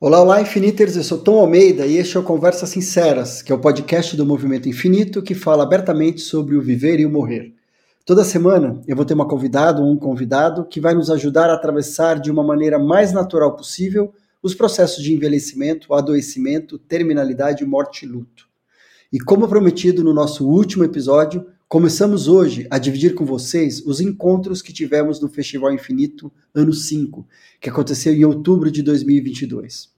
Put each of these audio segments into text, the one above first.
Olá, olá, Infiniters! Eu sou Tom Almeida e este é o Conversas Sinceras, que é o podcast do Movimento Infinito que fala abertamente sobre o viver e o morrer. Toda semana eu vou ter uma convidada ou um convidado que vai nos ajudar a atravessar de uma maneira mais natural possível os processos de envelhecimento, adoecimento, terminalidade, morte e luto. E como prometido no nosso último episódio, Começamos hoje a dividir com vocês os encontros que tivemos no Festival Infinito ano 5, que aconteceu em outubro de 2022.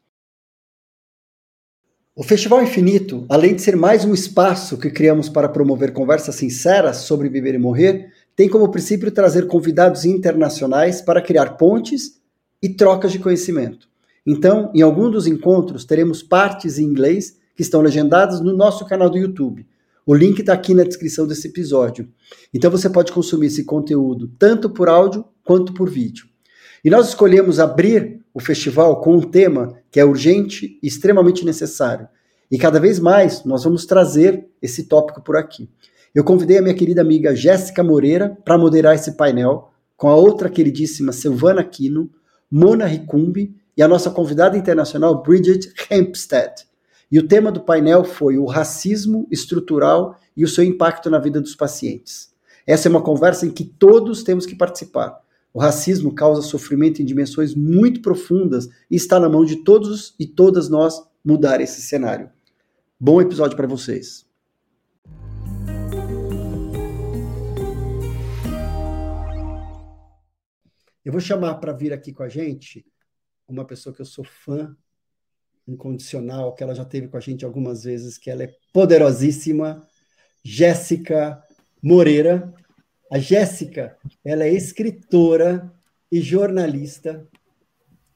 O Festival Infinito, além de ser mais um espaço que criamos para promover conversas sinceras sobre viver e morrer, tem como princípio trazer convidados internacionais para criar pontes e trocas de conhecimento. Então, em algum dos encontros, teremos partes em inglês que estão legendadas no nosso canal do YouTube. O link está aqui na descrição desse episódio. Então você pode consumir esse conteúdo tanto por áudio quanto por vídeo. E nós escolhemos abrir o festival com um tema que é urgente e extremamente necessário. E cada vez mais nós vamos trazer esse tópico por aqui. Eu convidei a minha querida amiga Jéssica Moreira para moderar esse painel, com a outra queridíssima Silvana Quino, Mona Ricumbi e a nossa convidada internacional Bridget Hempstead. E o tema do painel foi o racismo estrutural e o seu impacto na vida dos pacientes. Essa é uma conversa em que todos temos que participar. O racismo causa sofrimento em dimensões muito profundas e está na mão de todos e todas nós mudar esse cenário. Bom episódio para vocês. Eu vou chamar para vir aqui com a gente uma pessoa que eu sou fã incondicional, que ela já teve com a gente algumas vezes, que ela é poderosíssima, Jéssica Moreira. A Jéssica, ela é escritora e jornalista.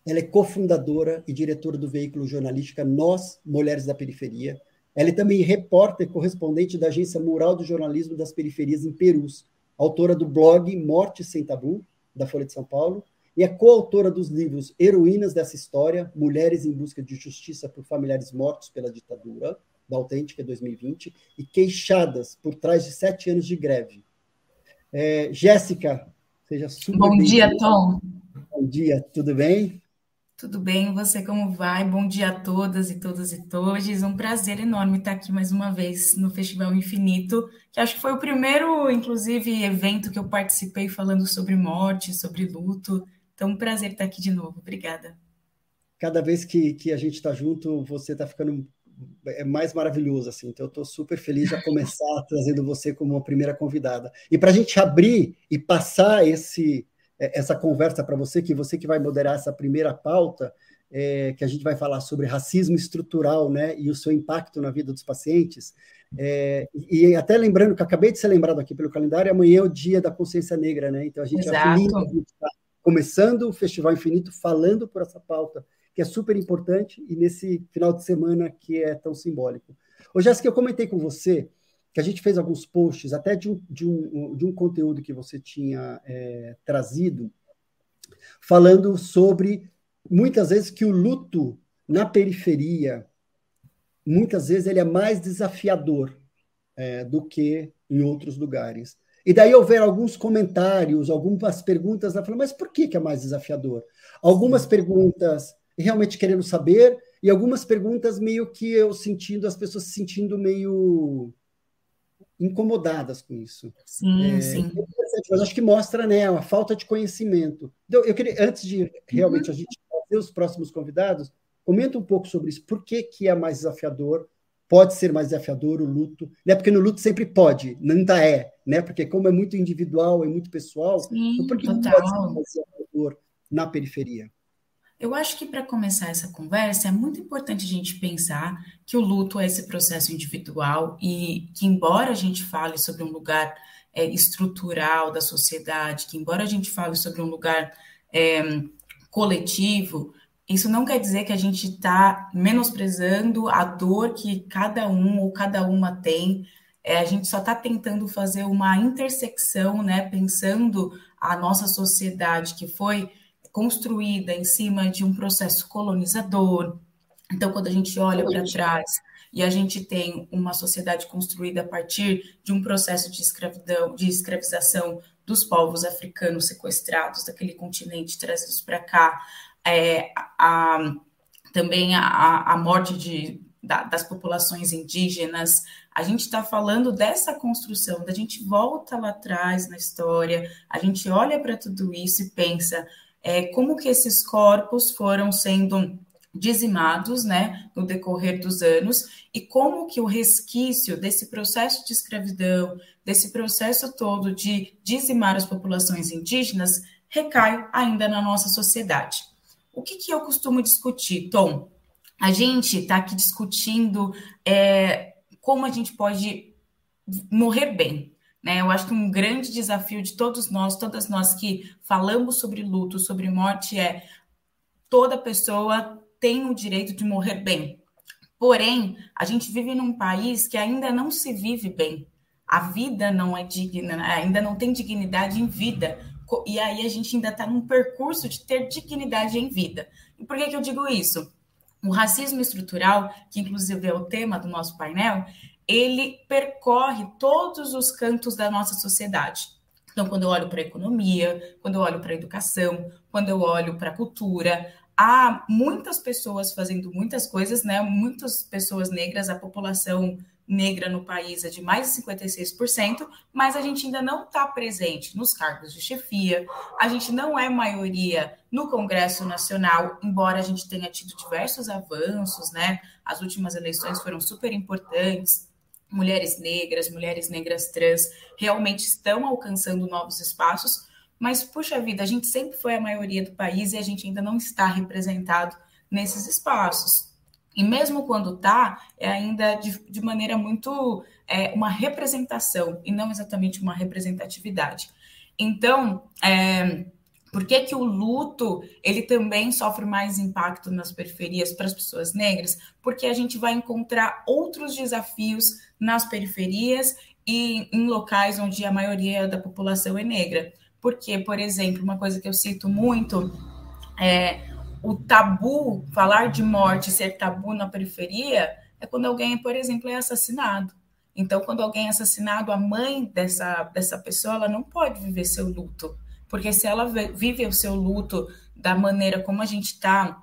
Ela é cofundadora e diretora do veículo jornalística Nós, Mulheres da Periferia. Ela é também repórter correspondente da agência Mural do Jornalismo das Periferias em Perus, autora do blog Morte Sem Tabu, da Folha de São Paulo, e é coautora dos livros Heroínas dessa História, Mulheres em Busca de Justiça por Familiares Mortos pela Ditadura, da Autêntica 2020, e Queixadas por Trás de Sete Anos de Greve. É, Jéssica, seja super Bom dia, Tom. Bom dia, tudo bem? Tudo bem, você como vai? Bom dia a todas e todas e todos. Um prazer enorme estar aqui mais uma vez no Festival Infinito, que acho que foi o primeiro, inclusive, evento que eu participei falando sobre morte, sobre luto. Então, um prazer estar aqui de novo. Obrigada. Cada vez que, que a gente está junto, você está ficando é mais maravilhoso, assim. Então, eu estou super feliz de começar trazendo você como uma primeira convidada. E para a gente abrir e passar esse é, essa conversa para você, que você que vai moderar essa primeira pauta, é, que a gente vai falar sobre racismo estrutural, né, e o seu impacto na vida dos pacientes. É, e até lembrando que acabei de ser lembrado aqui pelo calendário, amanhã é o dia da consciência negra, né? Então a gente Exato. está começando o Festival Infinito falando por essa pauta, que é super importante, e nesse final de semana que é tão simbólico. Ô, Jéssica, eu comentei com você que a gente fez alguns posts, até de um, de um, de um conteúdo que você tinha é, trazido, falando sobre, muitas vezes, que o luto na periferia, muitas vezes, ele é mais desafiador é, do que em outros lugares. E daí houver alguns comentários, algumas perguntas, ela falou, mas por que, que é mais desafiador? Algumas perguntas realmente querendo saber, e algumas perguntas meio que eu sentindo, as pessoas se sentindo meio incomodadas com isso. Sim, é, sim. É mas acho que mostra né, a falta de conhecimento. Então, eu queria, antes de realmente uhum. a gente fazer os próximos convidados, comenta um pouco sobre isso. Por que, que é mais desafiador? Pode ser mais desafiador o luto, né? Porque no luto sempre pode, nunca é, né? Porque como é muito individual, é muito pessoal, Sim, então por que total. pode ser mais desafiador na periferia? Eu acho que para começar essa conversa é muito importante a gente pensar que o luto é esse processo individual e que, embora a gente fale sobre um lugar é, estrutural da sociedade, que, embora a gente fale sobre um lugar é, coletivo, isso não quer dizer que a gente está menosprezando a dor que cada um ou cada uma tem. É, a gente só está tentando fazer uma intersecção, né, pensando a nossa sociedade que foi construída em cima de um processo colonizador. Então, quando a gente olha para trás e a gente tem uma sociedade construída a partir de um processo de escravidão, de escravização dos povos africanos sequestrados daquele continente trazidos para cá, é, a também a, a morte de, da, das populações indígenas. A gente está falando dessa construção, da gente volta lá atrás na história, a gente olha para tudo isso e pensa é, como que esses corpos foram sendo dizimados, né, no decorrer dos anos, e como que o resquício desse processo de escravidão, desse processo todo de dizimar as populações indígenas, recai ainda na nossa sociedade. O que, que eu costumo discutir, Tom? A gente está aqui discutindo é, como a gente pode morrer bem. Né? Eu acho que um grande desafio de todos nós, todas nós que falamos sobre luto, sobre morte, é toda pessoa tem o direito de morrer bem. Porém, a gente vive num país que ainda não se vive bem. A vida não é digna, ainda não tem dignidade em vida. E aí a gente ainda está num percurso de ter dignidade em vida. E por que, que eu digo isso? O racismo estrutural, que inclusive é o tema do nosso painel, ele percorre todos os cantos da nossa sociedade. Então, quando eu olho para a economia, quando eu olho para a educação, quando eu olho para a cultura, há muitas pessoas fazendo muitas coisas, né? Muitas pessoas negras, a população negra no país é de mais de 56%, mas a gente ainda não está presente nos cargos de chefia, a gente não é maioria no Congresso Nacional, embora a gente tenha tido diversos avanços, né? As últimas eleições foram super importantes. Mulheres negras, mulheres negras trans realmente estão alcançando novos espaços, mas, puxa vida, a gente sempre foi a maioria do país e a gente ainda não está representado nesses espaços. E mesmo quando está, é ainda de, de maneira muito é, uma representação e não exatamente uma representatividade. Então, é, por que, que o luto ele também sofre mais impacto nas periferias para as pessoas negras? Porque a gente vai encontrar outros desafios nas periferias e em locais onde a maioria da população é negra. Porque, por exemplo, uma coisa que eu cito muito é o tabu, falar de morte, ser tabu na periferia, é quando alguém, por exemplo, é assassinado. Então, quando alguém é assassinado, a mãe dessa, dessa pessoa, ela não pode viver seu luto. Porque se ela vive o seu luto da maneira como a gente está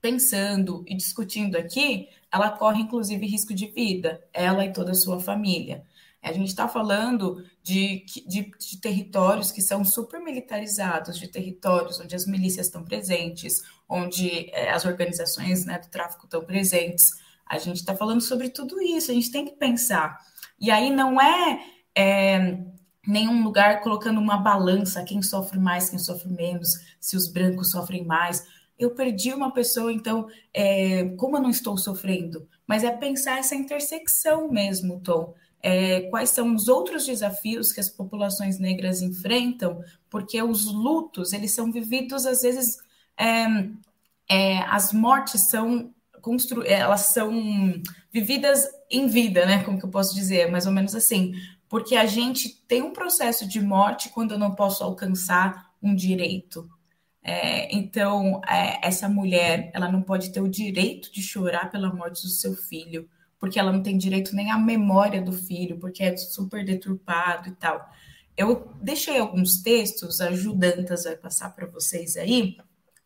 pensando e discutindo aqui, ela corre, inclusive, risco de vida, ela e toda a sua família. A gente está falando de, de, de, territórios que são super militarizados, de territórios onde as milícias estão presentes, onde é, as organizações né, do tráfico estão presentes. A gente está falando sobre tudo isso, a gente tem que pensar. E aí não é, é nenhum lugar colocando uma balança, quem sofre mais, quem sofre menos, se os brancos sofrem mais. Eu perdi uma pessoa, então, é, como eu não estou sofrendo? Mas é pensar essa intersecção mesmo, Tom é, quais são os outros desafios que as populações negras enfrentam, porque os lutos eles são vividos às vezes é, é, as mortes são constru elas são vividas em vida, né? Como que eu posso dizer, mais ou menos assim, porque a gente tem um processo de morte quando eu não posso alcançar um direito. É, então, é, essa mulher, ela não pode ter o direito de chorar pela morte do seu filho porque ela não tem direito nem à memória do filho, porque é super deturpado e tal. Eu deixei alguns textos, a Judantas vai passar para vocês aí,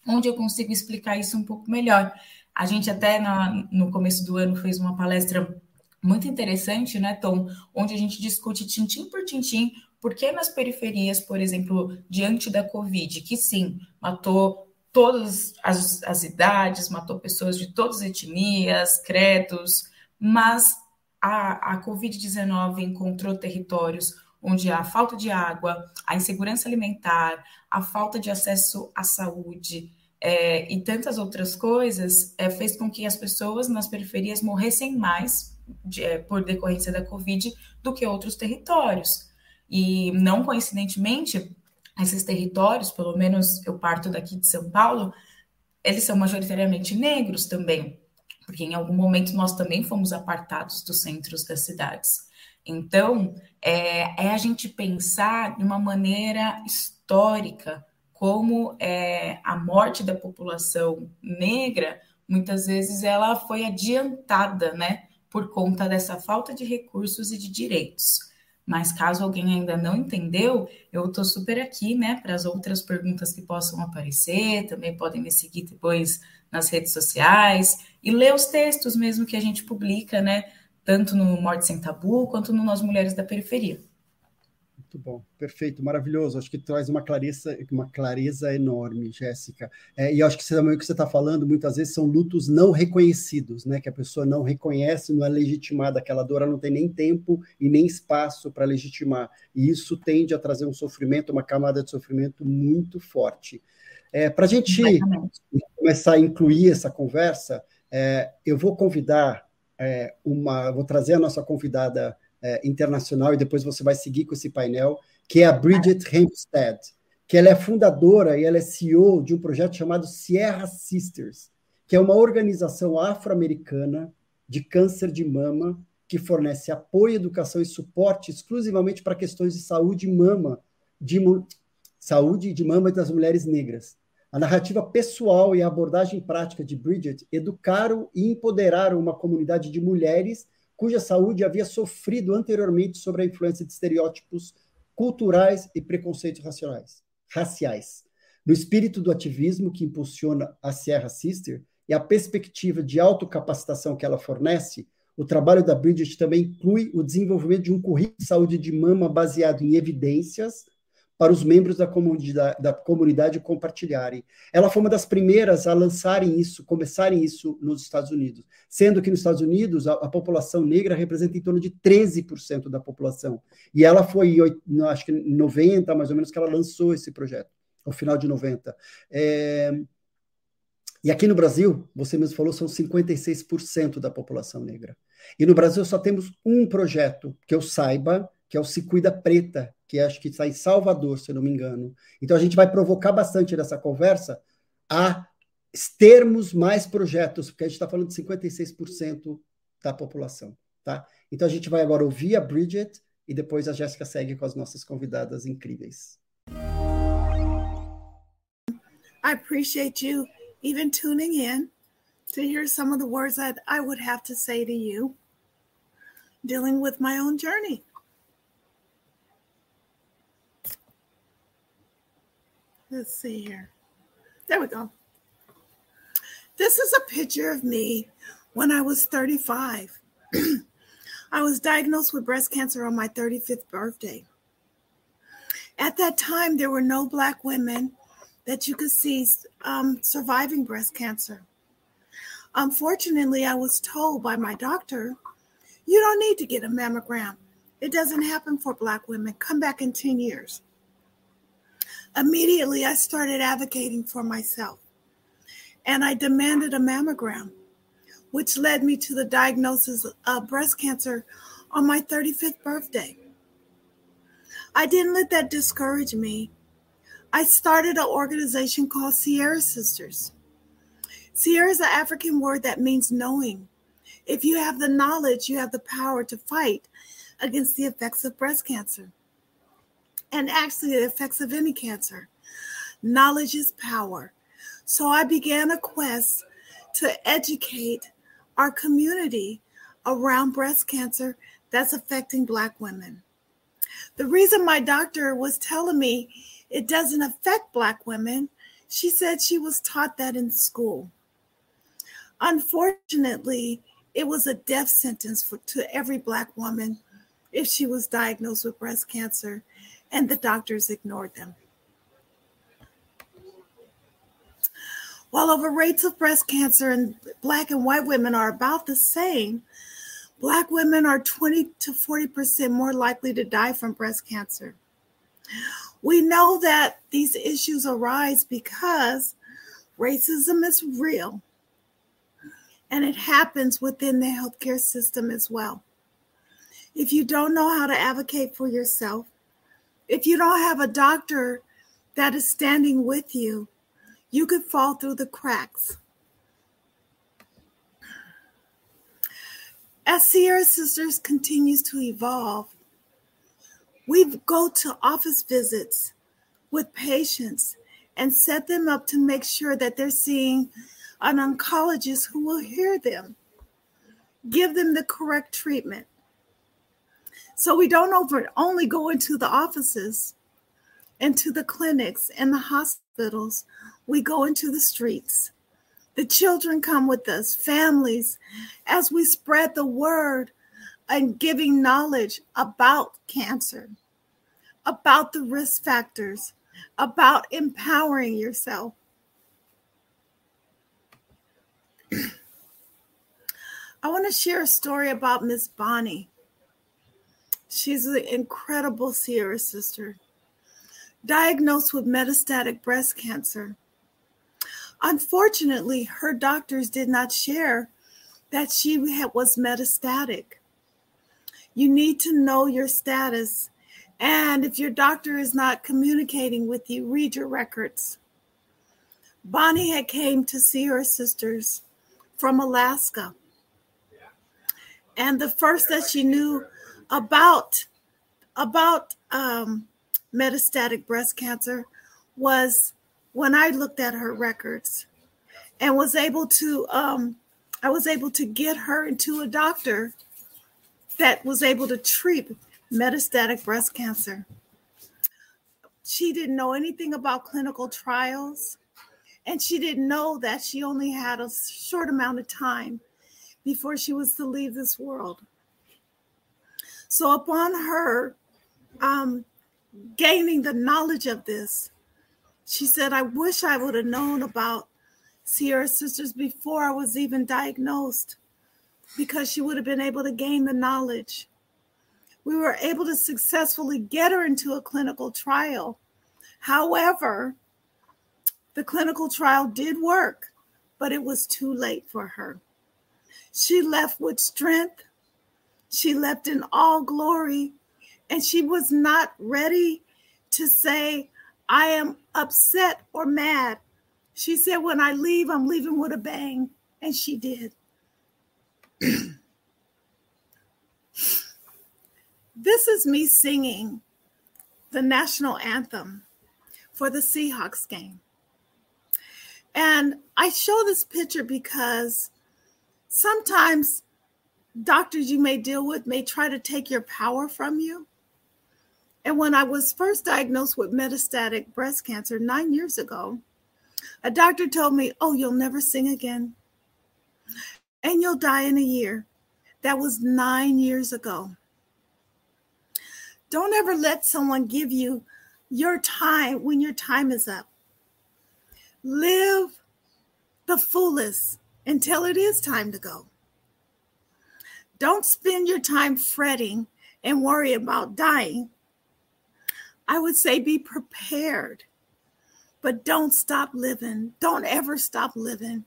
onde eu consigo explicar isso um pouco melhor. A gente até na, no começo do ano fez uma palestra muito interessante, né, Tom? Onde a gente discute tintim por tintim por que nas periferias, por exemplo, diante da Covid, que sim, matou todas as, as idades, matou pessoas de todas as etnias, credos, mas a, a Covid-19 encontrou territórios onde a falta de água, a insegurança alimentar, a falta de acesso à saúde é, e tantas outras coisas é, fez com que as pessoas nas periferias morressem mais de, é, por decorrência da Covid do que outros territórios. E não coincidentemente, esses territórios, pelo menos eu parto daqui de São Paulo, eles são majoritariamente negros também porque em algum momento nós também fomos apartados dos centros das cidades. Então, é, é a gente pensar de uma maneira histórica como é, a morte da população negra, muitas vezes ela foi adiantada, né, por conta dessa falta de recursos e de direitos. Mas caso alguém ainda não entendeu, eu estou super aqui, né, para as outras perguntas que possam aparecer. Também podem me seguir depois nas redes sociais e ler os textos mesmo que a gente publica, né, tanto no Morte Sem Tabu quanto no Nós Mulheres da Periferia. Muito bom, perfeito, maravilhoso. Acho que traz uma clareza, uma clareza enorme, Jéssica. É, e acho que também o que você está falando muitas vezes são lutos não reconhecidos, né? Que a pessoa não reconhece, não é legitimada, aquela dor ela não tem nem tempo e nem espaço para legitimar. E isso tende a trazer um sofrimento, uma camada de sofrimento muito forte. É, para a gente começar a incluir essa conversa, é, eu vou convidar é, uma, vou trazer a nossa convidada é, internacional e depois você vai seguir com esse painel, que é a Bridget Hempstead, que ela é fundadora e ela é CEO de um projeto chamado Sierra Sisters, que é uma organização afro-americana de câncer de mama que fornece apoio, educação e suporte exclusivamente para questões de saúde mama, de saúde de mama das mulheres negras. A narrativa pessoal e a abordagem prática de Bridget educaram e empoderaram uma comunidade de mulheres cuja saúde havia sofrido anteriormente sobre a influência de estereótipos culturais e preconceitos raciais. raciais. No espírito do ativismo que impulsiona a Sierra Sister e a perspectiva de autocapacitação que ela fornece, o trabalho da Bridget também inclui o desenvolvimento de um currículo de saúde de mama baseado em evidências para os membros da comunidade, da comunidade compartilharem. Ela foi uma das primeiras a lançarem isso, começarem isso nos Estados Unidos, sendo que nos Estados Unidos a, a população negra representa em torno de 13% da população. E ela foi, acho que em 90, mais ou menos, que ela lançou esse projeto, ao final de 90. É... E aqui no Brasil, você mesmo falou, são 56% da população negra. E no Brasil só temos um projeto, que eu saiba, que é o Se Cuida Preta, que acho que está em Salvador, se não me engano. Então a gente vai provocar bastante nessa conversa a termos mais projetos, porque a gente está falando de 56% da população. Tá? Então a gente vai agora ouvir a Bridget e depois a Jéssica segue com as nossas convidadas incríveis. I appreciate you even tuning in to hear some of the words that I would have to say to you dealing with my own journey. Let's see here. There we go. This is a picture of me when I was 35. I was diagnosed with breast cancer on my 35th birthday. At that time, there were no Black women that you could see um, surviving breast cancer. Unfortunately, I was told by my doctor, you don't need to get a mammogram. It doesn't happen for Black women. Come back in 10 years. Immediately, I started advocating for myself and I demanded a mammogram, which led me to the diagnosis of breast cancer on my 35th birthday. I didn't let that discourage me. I started an organization called Sierra Sisters. Sierra is an African word that means knowing. If you have the knowledge, you have the power to fight against the effects of breast cancer and actually the effects of any cancer. Knowledge is power. So I began a quest to educate our community around breast cancer that's affecting Black women. The reason my doctor was telling me it doesn't affect Black women, she said she was taught that in school. Unfortunately, it was a death sentence for, to every Black woman if she was diagnosed with breast cancer and the doctors ignored them. While over rates of breast cancer in black and white women are about the same, black women are 20 to 40% more likely to die from breast cancer. We know that these issues arise because racism is real and it happens within the healthcare system as well. If you don't know how to advocate for yourself, if you don't have a doctor that is standing with you, you could fall through the cracks. As Sierra Sisters continues to evolve, we go to office visits with patients and set them up to make sure that they're seeing an oncologist who will hear them, give them the correct treatment. So we don't over only go into the offices, into the clinics and the hospitals. We go into the streets. The children come with us, families, as we spread the word and giving knowledge about cancer, about the risk factors, about empowering yourself. I want to share a story about Miss Bonnie. She's an incredible Sierra sister, diagnosed with metastatic breast cancer. Unfortunately, her doctors did not share that she was metastatic. You need to know your status. And if your doctor is not communicating with you, read your records. Bonnie had came to see her sisters from Alaska. And the first that she knew about about um, metastatic breast cancer was when I looked at her records and was able to um, I was able to get her into a doctor that was able to treat metastatic breast cancer. She didn't know anything about clinical trials, and she didn't know that she only had a short amount of time before she was to leave this world. So, upon her um, gaining the knowledge of this, she said, I wish I would have known about Sierra Sisters before I was even diagnosed because she would have been able to gain the knowledge. We were able to successfully get her into a clinical trial. However, the clinical trial did work, but it was too late for her. She left with strength, she left in all glory, and she was not ready to say, I am upset or mad. She said, When I leave, I'm leaving with a bang. And she did. this is me singing the national anthem for the Seahawks game. And I show this picture because sometimes doctors you may deal with may try to take your power from you. And when I was first diagnosed with metastatic breast cancer nine years ago, a doctor told me, Oh, you'll never sing again. And you'll die in a year. That was nine years ago. Don't ever let someone give you your time when your time is up. Live the fullest until it is time to go. Don't spend your time fretting and worry about dying. I would say be prepared, but don't stop living. Don't ever stop living.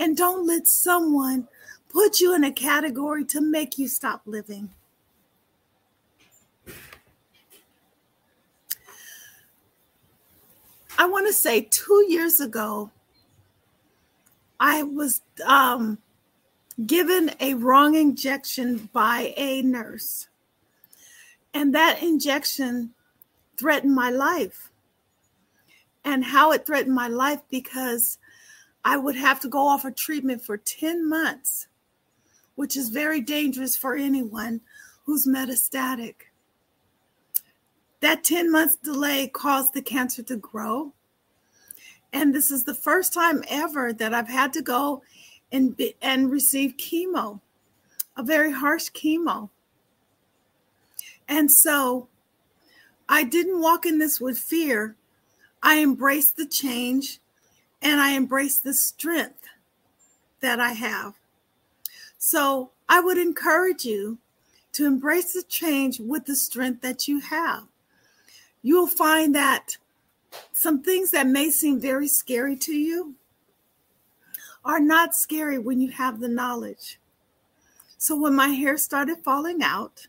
And don't let someone put you in a category to make you stop living. I want to say two years ago, I was um, given a wrong injection by a nurse. And that injection threatened my life. And how it threatened my life because I would have to go off a treatment for 10 months, which is very dangerous for anyone who's metastatic. That 10 months delay caused the cancer to grow. And this is the first time ever that I've had to go and, and receive chemo, a very harsh chemo. And so I didn't walk in this with fear. I embraced the change and I embraced the strength that I have. So I would encourage you to embrace the change with the strength that you have you'll find that some things that may seem very scary to you are not scary when you have the knowledge. So when my hair started falling out,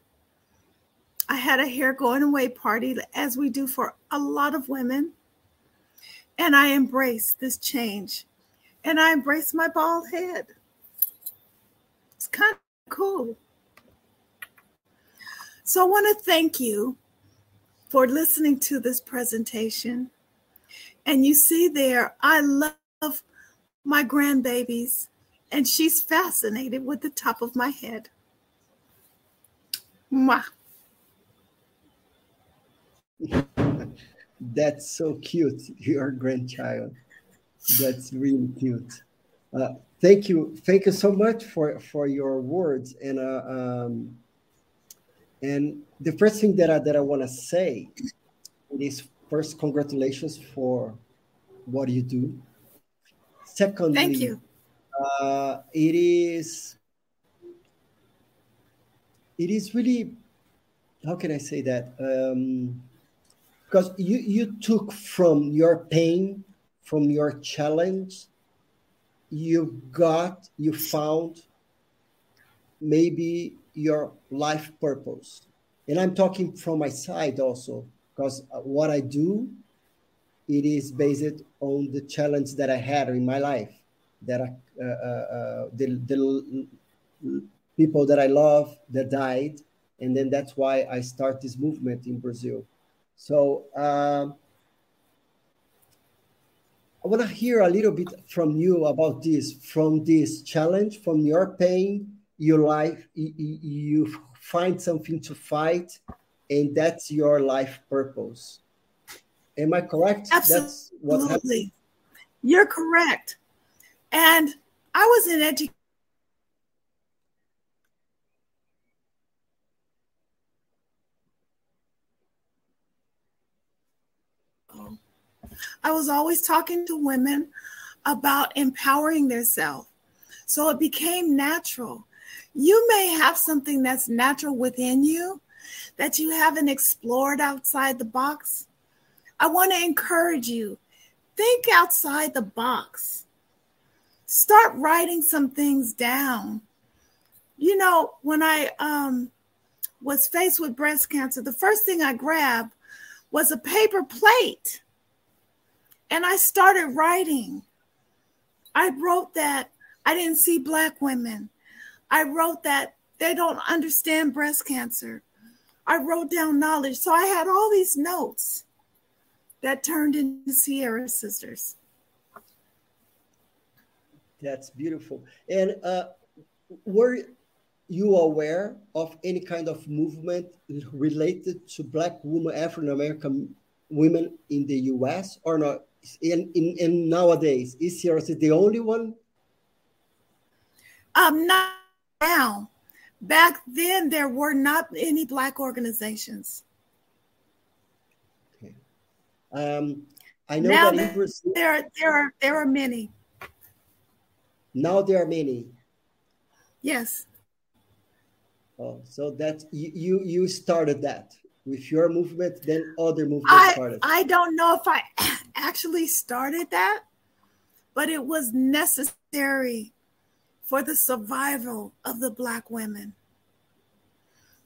I had a hair going away party, as we do for a lot of women. And I embraced this change. And I embraced my bald head. It's kind of cool. So I want to thank you for listening to this presentation. And you see there, I love my grandbabies, and she's fascinated with the top of my head. Mwah. That's so cute, your grandchild. That's really cute. Uh, thank you, thank you so much for for your words. And uh, um, and the first thing that I that I want to say is first congratulations for what you do. Secondly, thank you. Uh, it is it is really how can I say that? Um, because you you took from your pain, from your challenge, you got you found maybe your life purpose, and I'm talking from my side also because what I do, it is based on the challenge that I had in my life, that I, uh, uh, uh the, the people that I love that died, and then that's why I start this movement in Brazil. So um, I want to hear a little bit from you about this, from this challenge, from your pain, your life. You, you find something to fight, and that's your life purpose. Am I correct? Absolutely. You're correct. And I was in education I was always talking to women about empowering themselves. So it became natural. You may have something that's natural within you that you haven't explored outside the box. I want to encourage you think outside the box. Start writing some things down. You know, when I um, was faced with breast cancer, the first thing I grabbed was a paper plate and I started writing. I wrote that I didn't see Black women. I wrote that they don't understand breast cancer. I wrote down knowledge. So I had all these notes that turned into Sierra Sisters. That's beautiful. And uh, were you aware of any kind of movement related to Black women, African American women in the US or not? in, in, in nowadays is CRC the only one um not now back then there were not any black organizations um i know now that Brazil, there are there are there are many now there are many yes oh so that you you, you started that with your movement then other movements I, started i don't know if i actually started that, but it was necessary for the survival of the Black women.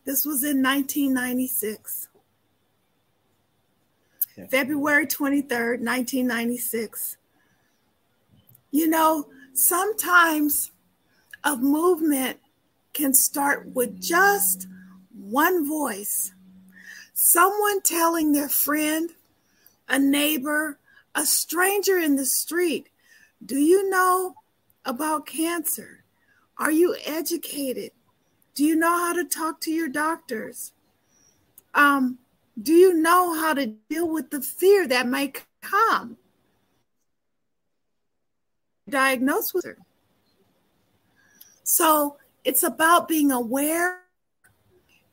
This was in 1996. Yeah. February 23rd, 1996. You know, sometimes a movement can start with just one voice, someone telling their friend, a neighbor, a stranger in the street. Do you know about cancer? Are you educated? Do you know how to talk to your doctors? Um, do you know how to deal with the fear that may come? Diagnosed with her. So it's about being aware,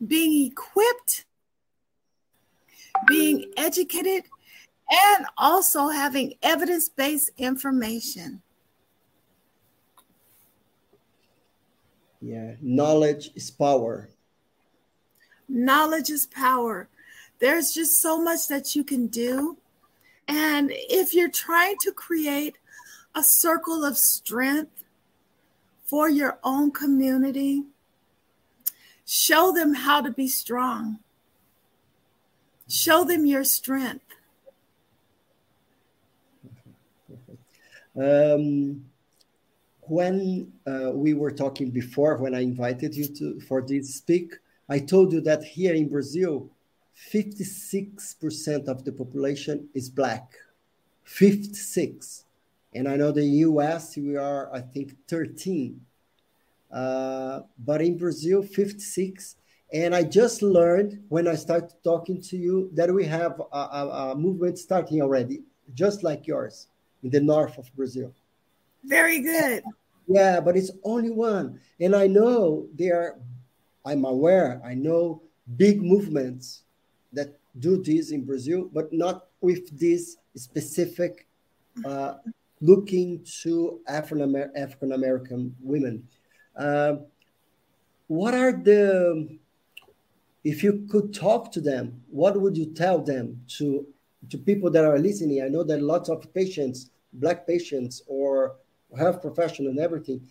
being equipped, being educated, and also having evidence based information. Yeah, knowledge is power. Knowledge is power. There's just so much that you can do. And if you're trying to create a circle of strength for your own community, show them how to be strong. Show them your strength. Um, when uh, we were talking before, when I invited you to for this speak, I told you that here in Brazil, 56% of the population is black. 56. And I know the US, we are, I think, 13. Uh, but in Brazil, 56. And I just learned when I started talking to you that we have a, a, a movement starting already, just like yours, in the north of Brazil. Very good. Yeah, but it's only one. And I know there, are, I'm aware, I know big movements that do this in Brazil, but not with this specific uh, looking to African American women. Uh, what are the if you could talk to them, what would you tell them to to people that are listening? I know that lots of patients, black patients or health professional and everything.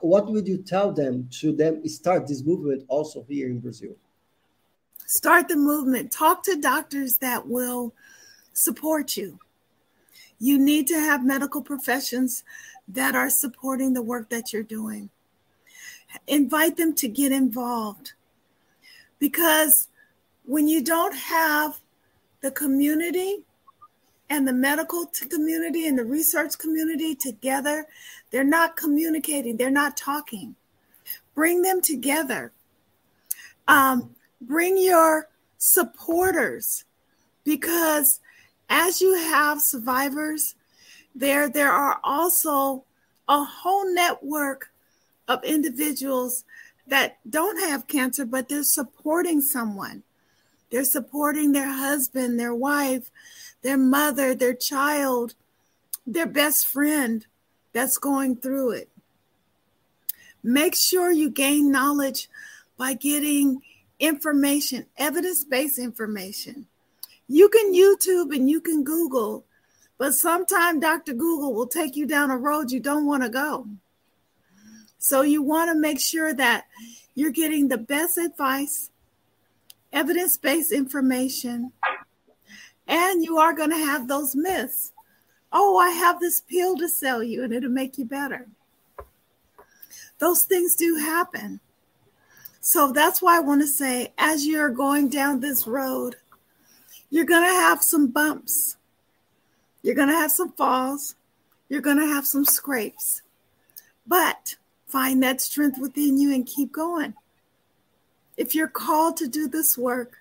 What would you tell them to them start this movement also here in Brazil? Start the movement. Talk to doctors that will support you. You need to have medical professions that are supporting the work that you're doing. Invite them to get involved because when you don't have the community and the medical community and the research community together, they're not communicating, they're not talking. Bring them together. Um, bring your supporters because as you have survivors, there there are also a whole network of individuals that don't have cancer, but they're supporting someone. They're supporting their husband, their wife, their mother, their child, their best friend that's going through it. Make sure you gain knowledge by getting information, evidence based information. You can YouTube and you can Google, but sometimes Dr. Google will take you down a road you don't want to go. So you want to make sure that you're getting the best advice, evidence based information, and you are going to have those myths. Oh, I have this pill to sell you and it'll make you better. Those things do happen. So that's why I want to say, as you're going down this road, you're going to have some bumps, you're going to have some falls, you're going to have some scrapes. But Find that strength within you and keep going. If you're called to do this work,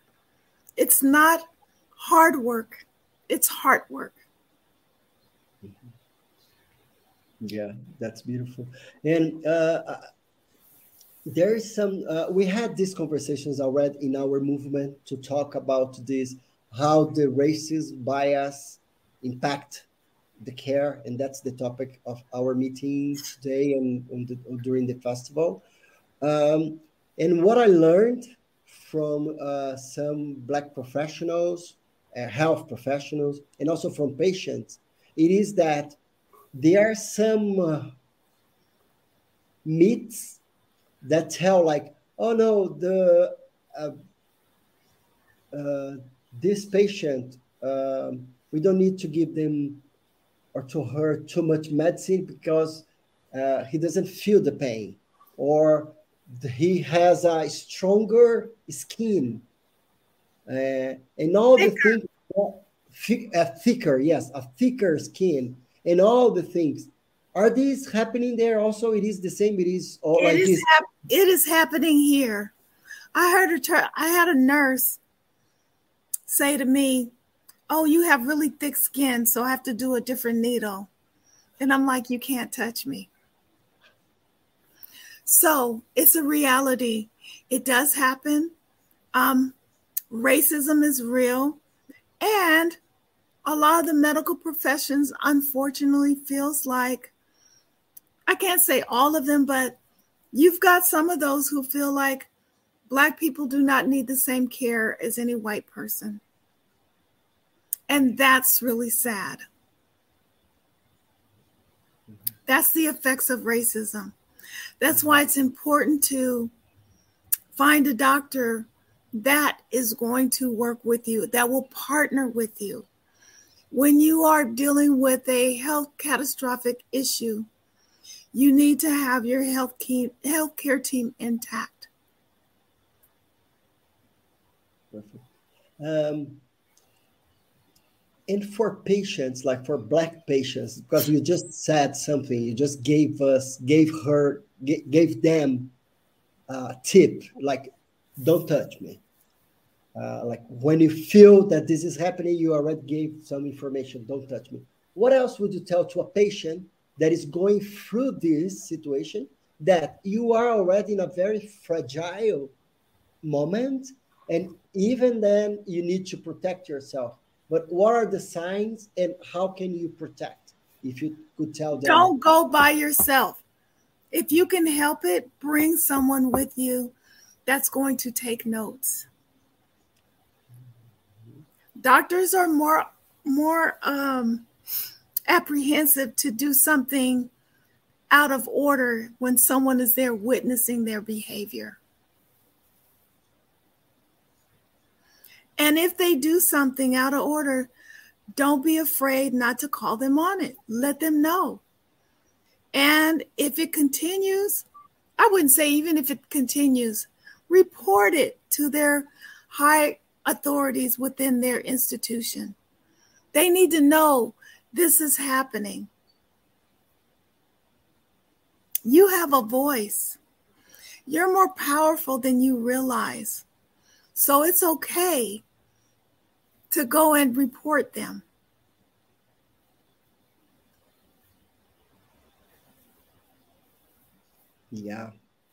it's not hard work, it's heart work. Yeah, that's beautiful. And uh, there is some, uh, we had these conversations already in our movement to talk about this, how the racist bias impact the care, and that's the topic of our meeting today and, the, during the festival. Um, and what I learned from uh, some Black professionals, uh, health professionals, and also from patients, it is that there are some uh, myths that tell, like, oh no, the uh, uh, this patient, um, we don't need to give them or to her too much medicine because uh, he doesn't feel the pain or he has a stronger skin uh, and all thicker. the things a thicker yes a thicker skin and all the things are these happening there also it is the same it is all it like is hap- it is happening here i heard a ter- i had a nurse say to me oh, you have really thick skin, so I have to do a different needle. And I'm like, you can't touch me. So it's a reality. It does happen. Um, racism is real. And a lot of the medical professions, unfortunately, feels like, I can't say all of them, but you've got some of those who feel like Black people do not need the same care as any white person. And that's really sad. That's the effects of racism. That's why it's important to find a doctor that is going to work with you, that will partner with you. When you are dealing with a health catastrophic issue, you need to have your health healthcare team intact. Perfect. Um, and for patients like for black patients because you just said something you just gave us gave her gave them a tip like don't touch me. Uh, like when you feel that this is happening, you already gave some information, don't touch me. What else would you tell to a patient that is going through this situation that you are already in a very fragile moment and even then you need to protect yourself. But what are the signs and how can you protect? If you could tell them. Don't go by yourself. If you can help it bring someone with you that's going to take notes. Doctors are more more um apprehensive to do something out of order when someone is there witnessing their behavior. And if they do something out of order, don't be afraid not to call them on it. Let them know. And if it continues, I wouldn't say even if it continues, report it to their high authorities within their institution. They need to know this is happening. You have a voice. You're more powerful than you realize. So it's okay to go and report them. Yeah,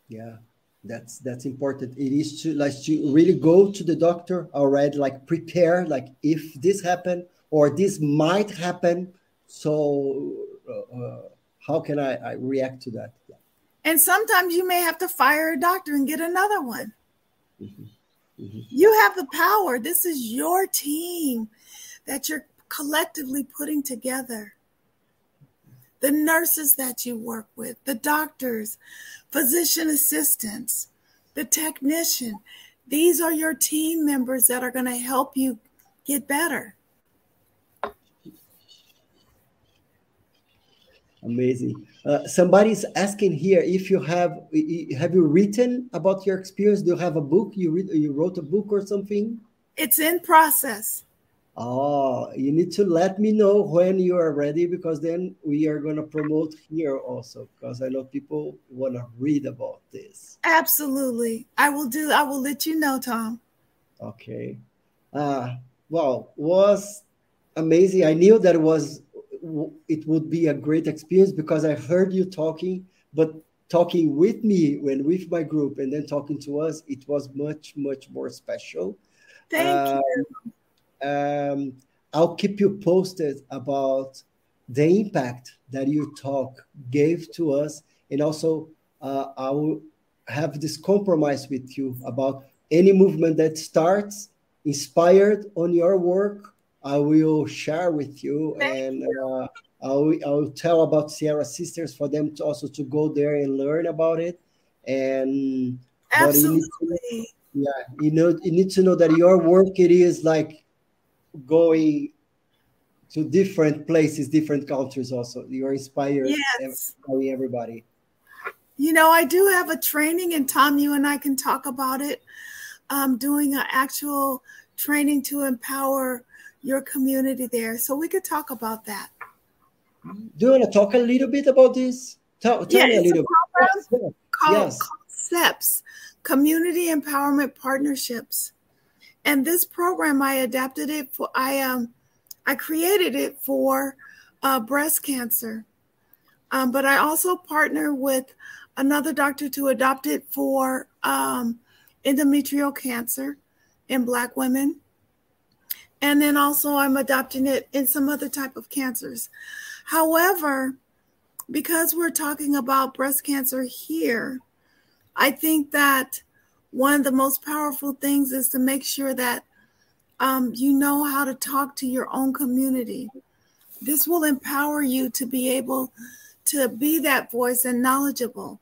yeah, that's that's important. It is to like to really go to the doctor already, like prepare, like if this happened, or this might happen. So, uh, uh, how can I, I, react to that? And sometimes you may have to fire a doctor and get another one. Mm-hmm. Mm-hmm. You have the power. This is your team that you're collectively putting together. The nurses that you work with, the doctors, physician assistants, the technician. These are your team members that are going to help you get better. Amazing. Uh, somebody's asking here if you have have you written about your experience? Do you have a book? You read you wrote a book or something? It's in process. Oh, you need to let me know when you are ready because then we are going to promote here also because I know people want to read about this. Absolutely. I will do I will let you know, Tom. Okay. Uh well, was amazing. I knew that it was it would be a great experience because I heard you talking, but talking with me when with my group and then talking to us, it was much, much more special. Thank um, you. Um, I'll keep you posted about the impact that your talk gave to us. And also, uh, I will have this compromise with you about any movement that starts inspired on your work I will share with you and you. Uh, I'll, I'll tell about Sierra Sisters for them to also to go there and learn about it. And absolutely, to, yeah, you know, you need to know that your work it is like going to different places, different cultures. Also, you're inspired, yes. everybody. You know, I do have a training, and Tom, you and I can talk about it. I'm doing an actual training to empower your community there. So we could talk about that. Do you want to talk a little bit about this? Tell, tell yeah, me a little a bit. Called, yes. CEPS, Community Empowerment Partnerships. And this program, I adapted it for, I, um, I created it for uh, breast cancer. Um, but I also partner with another doctor to adopt it for um, endometrial cancer in Black women. And then also, I'm adopting it in some other type of cancers. However, because we're talking about breast cancer here, I think that one of the most powerful things is to make sure that um, you know how to talk to your own community. This will empower you to be able to be that voice and knowledgeable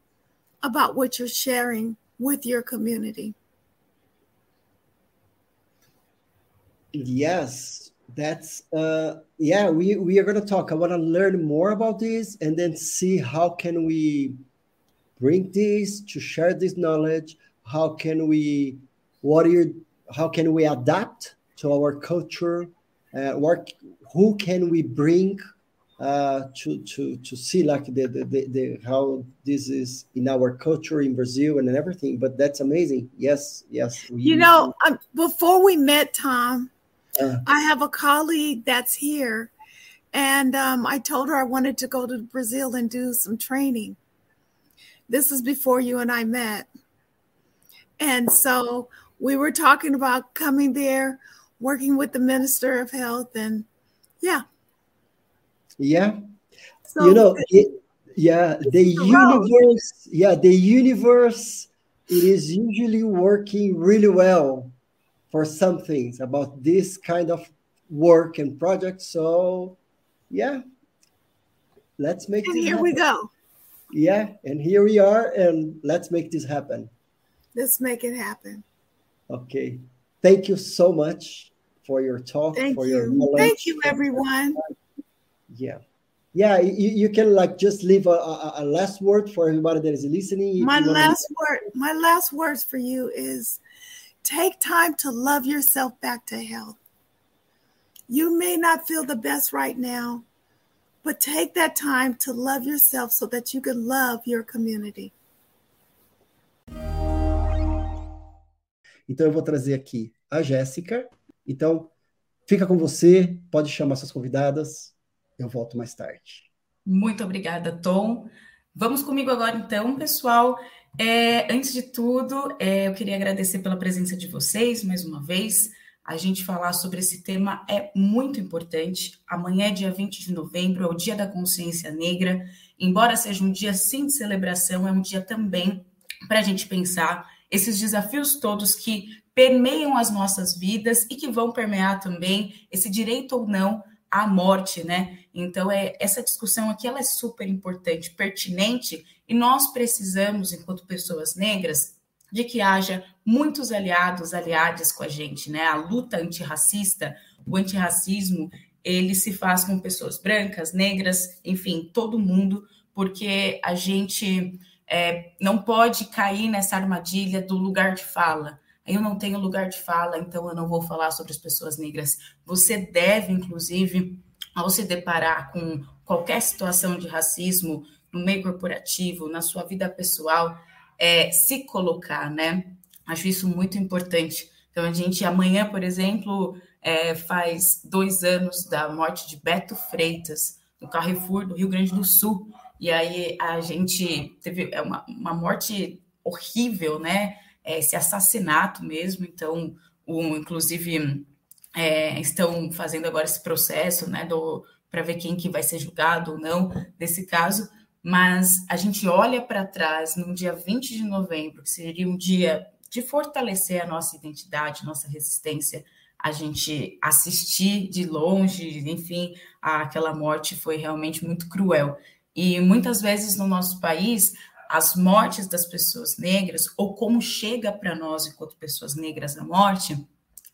about what you're sharing with your community. Yes, that's uh yeah, we we are going to talk. I want to learn more about this and then see how can we bring this to share this knowledge, how can we what are you how can we adapt to our culture uh, what who can we bring uh, to to to see like the, the, the, the, how this is in our culture in Brazil and everything. But that's amazing. Yes, yes. you know, um, before we met, Tom, I have a colleague that's here, and um, I told her I wanted to go to Brazil and do some training. This is before you and I met, and so we were talking about coming there, working with the Minister of Health, and yeah, yeah. So you know, it, yeah, the universe, yeah, the universe, it is usually working really well for some things about this kind of work and project. So, yeah, let's make and here happen. we go. Yeah, and here we are, and let's make this happen. Let's make it happen. Okay. Thank you so much for your talk. Thank for you. Your knowledge. Thank you, everyone yeah yeah you, you can like just leave a, a, a, last word for everybody that is listening my last to... word my last words for you is take time to love yourself back to health you may not feel the best right now but take that time to love yourself so that you can love your community então eu vou trazer aqui a Jéssica então fica com você pode chamar suas convidadas eu volto mais tarde. Muito obrigada, Tom. Vamos comigo agora, então, pessoal. É, antes de tudo, é, eu queria agradecer pela presença de vocês mais uma vez. A gente falar sobre esse tema é muito importante. Amanhã é dia 20 de novembro, é o Dia da Consciência Negra. Embora seja um dia sim de celebração, é um dia também para a gente pensar esses desafios todos que permeiam as nossas vidas e que vão permear também esse direito ou não à morte, né? Então, é, essa discussão aqui ela é super importante, pertinente, e nós precisamos, enquanto pessoas negras, de que haja muitos aliados, aliadas com a gente, né? A luta antirracista, o antirracismo, ele se faz com pessoas brancas, negras, enfim, todo mundo, porque a gente é, não pode cair nessa armadilha do lugar de fala. Eu não tenho lugar de fala, então eu não vou falar sobre as pessoas negras. Você deve, inclusive, ao se deparar com qualquer situação de racismo no meio corporativo, na sua vida pessoal, é, se colocar, né? Acho isso muito importante. Então, a gente, amanhã, por exemplo, é, faz dois anos da morte de Beto Freitas, no Carrefour do Rio Grande do Sul. E aí a gente teve é uma, uma morte horrível, né? É, esse assassinato mesmo. Então, o, inclusive, é, estão fazendo agora esse processo, né, para ver quem que vai ser julgado ou não desse caso, mas a gente olha para trás no dia 20 de novembro, que seria um dia de fortalecer a nossa identidade, nossa resistência, a gente assistir de longe, enfim, aquela morte foi realmente muito cruel. E muitas vezes no nosso país, as mortes das pessoas negras, ou como chega para nós enquanto pessoas negras a morte,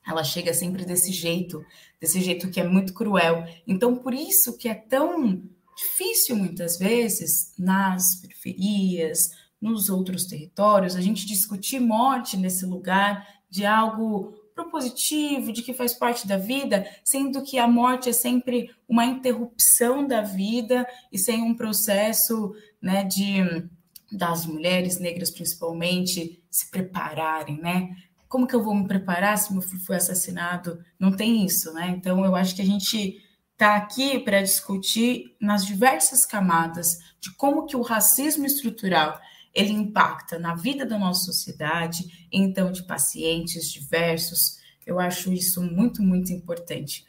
ela chega sempre desse jeito, desse jeito que é muito cruel. Então, por isso que é tão difícil muitas vezes nas periferias, nos outros territórios, a gente discutir morte nesse lugar de algo propositivo, de que faz parte da vida, sendo que a morte é sempre uma interrupção da vida e sem um processo, né, de das mulheres negras principalmente se prepararem, né, como que eu vou me preparar se meu filho foi assassinado? Não tem isso, né? Então, eu acho que a gente está aqui para discutir nas diversas camadas de como que o racismo estrutural ele impacta na vida da nossa sociedade, então de pacientes diversos. Eu acho isso muito, muito importante.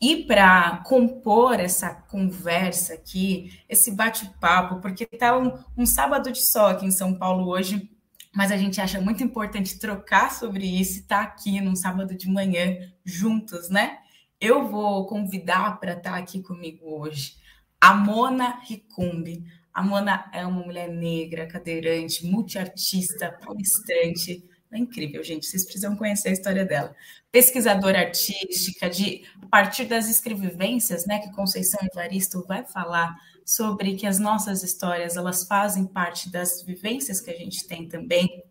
E para compor essa conversa aqui, esse bate-papo, porque está um, um sábado de sol aqui em São Paulo hoje, mas a gente acha muito importante trocar sobre isso e estar tá aqui num sábado de manhã juntos, né? Eu vou convidar para estar tá aqui comigo hoje a Mona Ricumbi. A Mona é uma mulher negra, cadeirante, multiartista, palestrante. É incrível, gente. Vocês precisam conhecer a história dela. Pesquisadora artística, de a partir das escrevivências, né, que Conceição Evaristo vai falar sobre que as nossas histórias elas fazem parte das vivências que a gente tem também.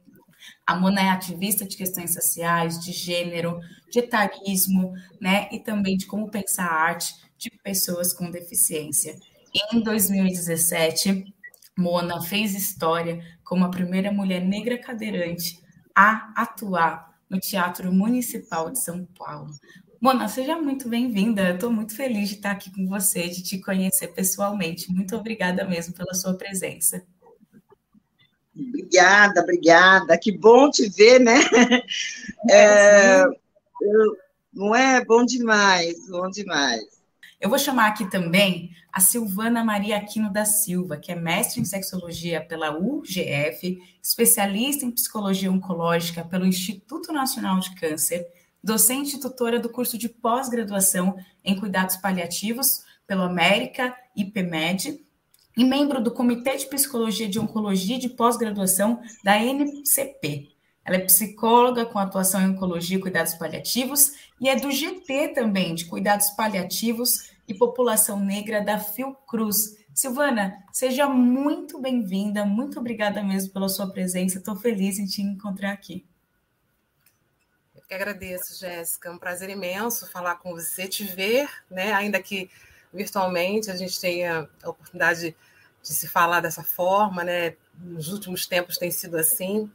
A Mona é ativista de questões sociais, de gênero, de etarismo, né? E também de como pensar a arte de pessoas com deficiência. Em 2017, Mona fez história como a primeira mulher negra cadeirante a atuar no Teatro Municipal de São Paulo. Mona, seja muito bem-vinda. Estou muito feliz de estar aqui com você, de te conhecer pessoalmente. Muito obrigada mesmo pela sua presença. Obrigada, obrigada. Que bom te ver, né? É, eu, não é? Bom demais, bom demais. Eu vou chamar aqui também a Silvana Maria Aquino da Silva, que é mestre em sexologia pela UGF, especialista em psicologia oncológica pelo Instituto Nacional de Câncer, docente e tutora do curso de pós-graduação em cuidados paliativos pelo América IPMED e membro do Comitê de Psicologia de Oncologia de Pós-Graduação da NCP. Ela é psicóloga com atuação em oncologia e cuidados paliativos e é do GT também, de cuidados paliativos e população negra da Fiocruz. Silvana, seja muito bem-vinda, muito obrigada mesmo pela sua presença, estou feliz em te encontrar aqui. Eu que agradeço, Jéssica, é um prazer imenso falar com você, te ver, né, ainda que virtualmente a gente tenha a oportunidade de se falar dessa forma, né, nos últimos tempos tem sido assim,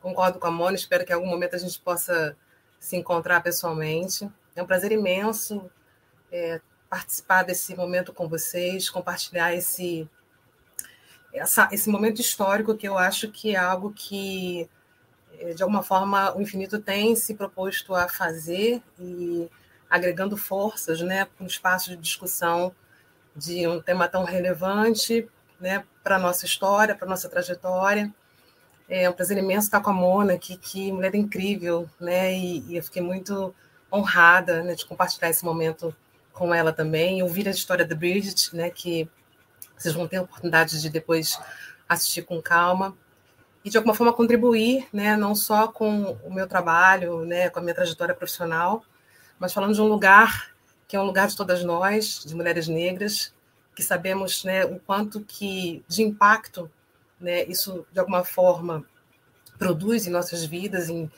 concordo com a Mônica, espero que em algum momento a gente possa se encontrar pessoalmente. É um prazer imenso é, participar desse momento com vocês, compartilhar esse, essa, esse momento histórico que eu acho que é algo que, é, de alguma forma, o infinito tem se proposto a fazer e agregando forças né, para um espaço de discussão de um tema tão relevante né, para a nossa história, para a nossa trajetória. É um prazer imenso estar com a Mona aqui, que mulher incrível, né? E, e eu fiquei muito honrada né, de compartilhar esse momento com ela também, ouvir a história da Bridget, né? Que vocês vão ter a oportunidade de depois assistir com calma e de alguma forma contribuir, né? Não só com o meu trabalho, né? Com a minha trajetória profissional, mas falando de um lugar que é um lugar de todas nós, de mulheres negras, que sabemos, né? O quanto que de impacto né, isso de alguma forma produz em nossas vidas em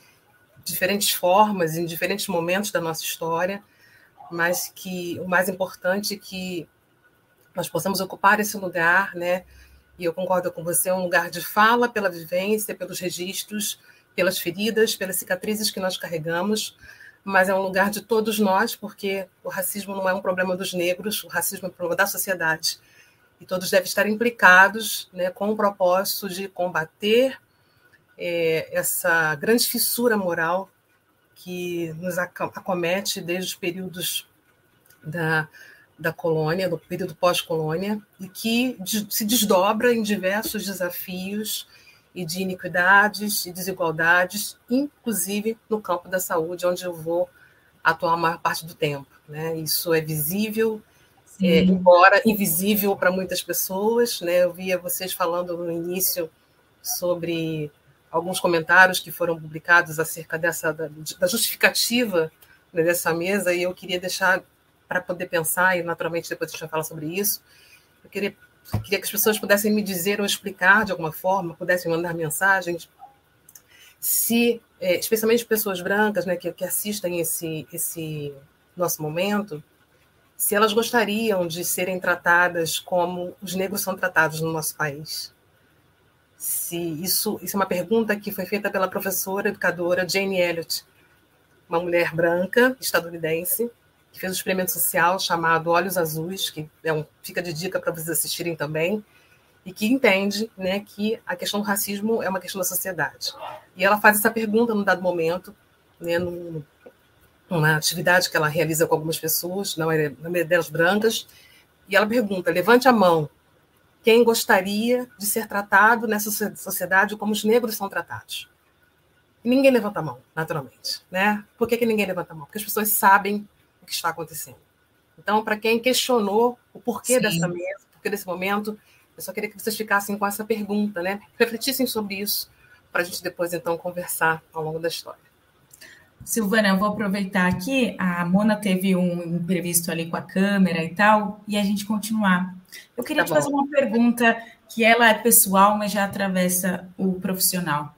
diferentes formas, em diferentes momentos da nossa história, mas que o mais importante é que nós possamos ocupar esse lugar, né? E eu concordo com você, é um lugar de fala pela vivência, pelos registros, pelas feridas, pelas cicatrizes que nós carregamos, mas é um lugar de todos nós, porque o racismo não é um problema dos negros, o racismo é um problema da sociedade. E todos devem estar implicados né, com o propósito de combater é, essa grande fissura moral que nos acomete desde os períodos da, da colônia, do período pós-colônia, e que se desdobra em diversos desafios e de iniquidades e desigualdades, inclusive no campo da saúde, onde eu vou atuar a maior parte do tempo. Né? Isso é visível é, embora invisível para muitas pessoas. Né? Eu via vocês falando no início sobre alguns comentários que foram publicados acerca dessa da, da justificativa né, dessa mesa, e eu queria deixar para poder pensar, e naturalmente depois a gente vai falar sobre isso, eu queria, queria que as pessoas pudessem me dizer ou explicar de alguma forma, pudessem mandar mensagens, se, é, especialmente pessoas brancas né, que, que assistem esse, esse nosso momento, se elas gostariam de serem tratadas como os negros são tratados no nosso país. Se isso, isso é uma pergunta que foi feita pela professora educadora Jane Elliott, uma mulher branca estadunidense que fez um experimento social chamado Olhos Azuis, que é um, fica de dica para vocês assistirem também, e que entende né, que a questão do racismo é uma questão da sociedade. E ela faz essa pergunta num dado momento, né, no, uma atividade que ela realiza com algumas pessoas, na maioria delas brancas, e ela pergunta: levante a mão, quem gostaria de ser tratado nessa sociedade como os negros são tratados? E ninguém levanta a mão, naturalmente. Né? Por que, que ninguém levanta a mão? Porque as pessoas sabem que está acontecendo. Então, para quem questionou o porquê Sim. dessa mesa, o porquê desse momento, eu só queria que vocês ficassem com essa pergunta, né? refletissem sobre isso, para a gente depois, então, conversar ao longo da história. Silvana, eu vou aproveitar aqui. A Mona teve um imprevisto ali com a câmera e tal, e a gente continuar. Eu queria tá te fazer uma pergunta que ela é pessoal, mas já atravessa o profissional.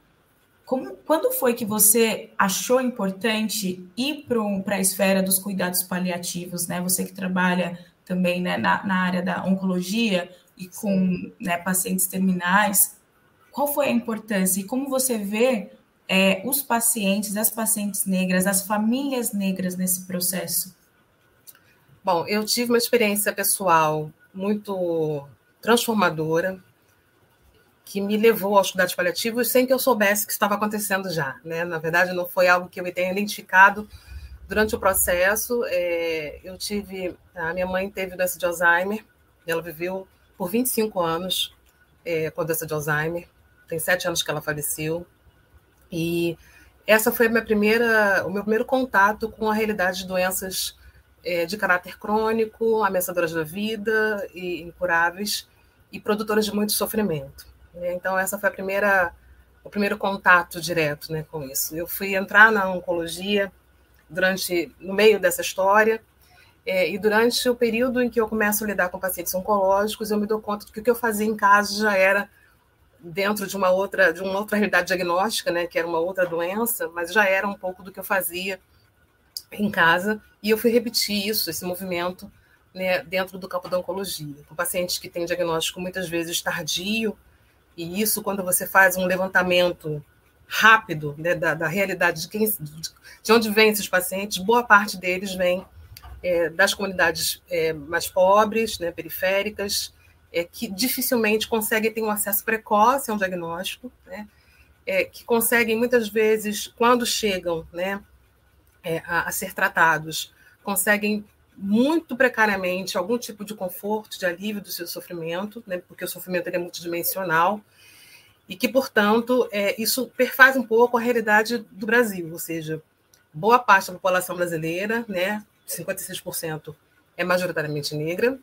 Como, quando foi que você achou importante ir para a esfera dos cuidados paliativos, né? Você que trabalha também né, na, na área da oncologia e com né, pacientes terminais, qual foi a importância e como você vê é, os pacientes, as pacientes negras, as famílias negras nesse processo? Bom, eu tive uma experiência pessoal muito transformadora, que me levou aos cuidados paliativos sem que eu soubesse que estava acontecendo já. Né? Na verdade, não foi algo que eu tenha identificado durante o processo. É, eu tive. A minha mãe teve doença de Alzheimer, ela viveu por 25 anos é, com doença de Alzheimer, tem sete anos que ela faleceu. E essa foi a minha primeira, o meu primeiro contato com a realidade de doenças é, de caráter crônico, ameaçadoras da vida e incuráveis e produtoras de muito sofrimento. Né? Então essa foi a primeira, o primeiro contato direto, né, com isso. Eu fui entrar na oncologia durante no meio dessa história é, e durante o período em que eu começo a lidar com pacientes oncológicos, eu me dou conta de que o que eu fazia em casa já era dentro de uma outra de uma outra realidade diagnóstica, né, que era uma outra doença, mas já era um pouco do que eu fazia em casa e eu fui repetir isso, esse movimento, né, dentro do campo da oncologia, com pacientes que têm diagnóstico muitas vezes tardio e isso quando você faz um levantamento rápido né, da, da, realidade de quem de onde vêm esses pacientes, boa parte deles vem é, das comunidades é, mais pobres, né, periféricas, é, que dificilmente conseguem ter um acesso precoce a um diagnóstico, né, é, que conseguem muitas vezes, quando chegam né, é, a, a, ser tratados, conseguem muito precariamente algum tipo de conforto, de alívio do seu sofrimento, né, porque o sofrimento é multidimensional, e que, portanto, é, isso perfaz um pouco a realidade do Brasil, ou seja, boa parte da população brasileira, né, 56%, é majoritariamente negra,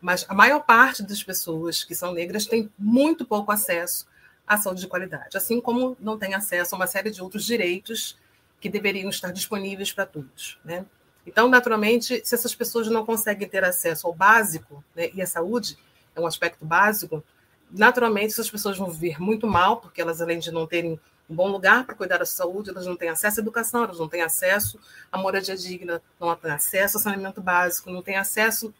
mas a maior parte das pessoas que são negras tem muito pouco acesso à saúde de qualidade, assim como não tem acesso a uma série de outros direitos que deveriam estar disponíveis para todos. Né? Então, naturalmente, se essas pessoas não conseguem ter acesso ao básico, né, e a saúde é um aspecto básico, naturalmente essas pessoas vão viver muito mal, porque elas, além de não terem um bom lugar para cuidar da saúde, elas não têm acesso à educação, elas não têm acesso à moradia digna, não têm acesso ao saneamento básico, não têm acesso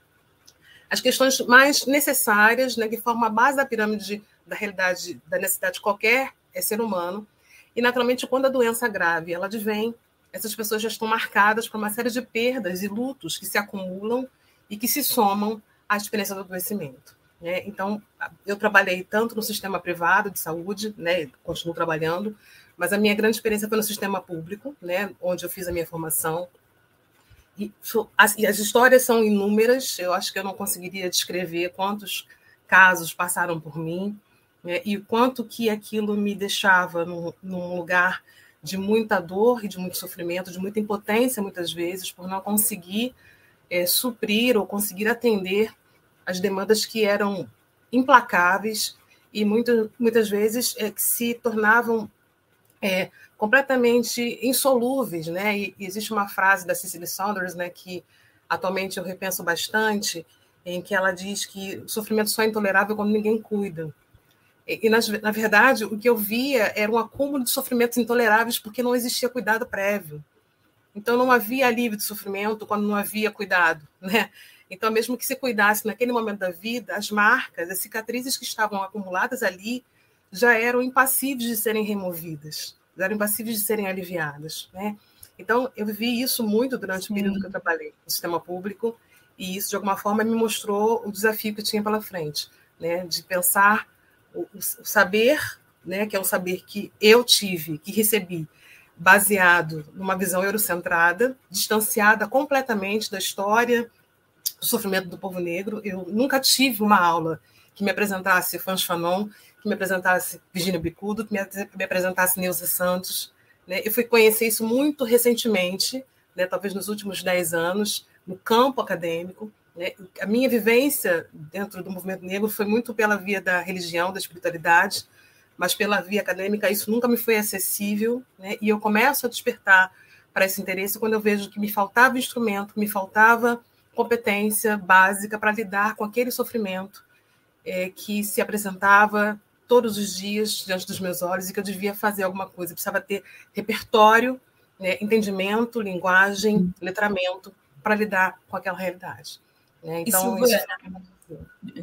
às questões mais necessárias, né, que formam a base da pirâmide da realidade, da necessidade de qualquer ser humano. E, naturalmente, quando a doença é grave ela advém, essas pessoas já estão marcadas por uma série de perdas e lutos que se acumulam e que se somam à experiência do adoecimento. Né? Então, eu trabalhei tanto no sistema privado de saúde, né? continuo trabalhando, mas a minha grande experiência foi no sistema público, né? onde eu fiz a minha formação. E as, e as histórias são inúmeras, eu acho que eu não conseguiria descrever quantos casos passaram por mim, né? e quanto que aquilo me deixava num lugar de muita dor e de muito sofrimento, de muita impotência, muitas vezes, por não conseguir é, suprir ou conseguir atender as demandas que eram implacáveis e muito, muitas vezes é, que se tornavam é, completamente insolúveis, né? E, e, existe uma frase da Cicely Saunders, né, que atualmente eu repenso bastante, em que ela diz que o sofrimento só é intolerável quando ninguém cuida. E, na, na verdade, o que eu via era um acúmulo de sofrimentos intoleráveis porque não existia cuidado prévio. Então, não havia alívio de sofrimento quando não havia cuidado, né? Então, mesmo que se cuidasse naquele momento da vida, as marcas, as cicatrizes que estavam acumuladas ali já eram impassíveis de serem removidas, já eram impassíveis de serem aliviadas. Né? Então, eu vi isso muito durante o período que eu trabalhei no sistema público, e isso, de alguma forma, me mostrou o desafio que eu tinha pela frente, né? de pensar o, o saber, né? que é um saber que eu tive, que recebi, baseado numa visão eurocentrada, distanciada completamente da história, do sofrimento do povo negro. Eu nunca tive uma aula que me apresentasse Fans Fanon, que me apresentasse Virginia Bicudo, que me, me apresentasse Neuza Santos. Né? Eu fui conhecer isso muito recentemente, né? talvez nos últimos dez anos, no campo acadêmico. Né? A minha vivência dentro do movimento negro foi muito pela via da religião, da espiritualidade, mas pela via acadêmica isso nunca me foi acessível, né? e eu começo a despertar para esse interesse quando eu vejo que me faltava instrumento, me faltava competência básica para lidar com aquele sofrimento é, que se apresentava todos os dias diante dos meus olhos e que eu devia fazer alguma coisa. Eu precisava ter repertório, né, entendimento, linguagem, letramento para lidar com aquela realidade. Né? Então, isso... isso...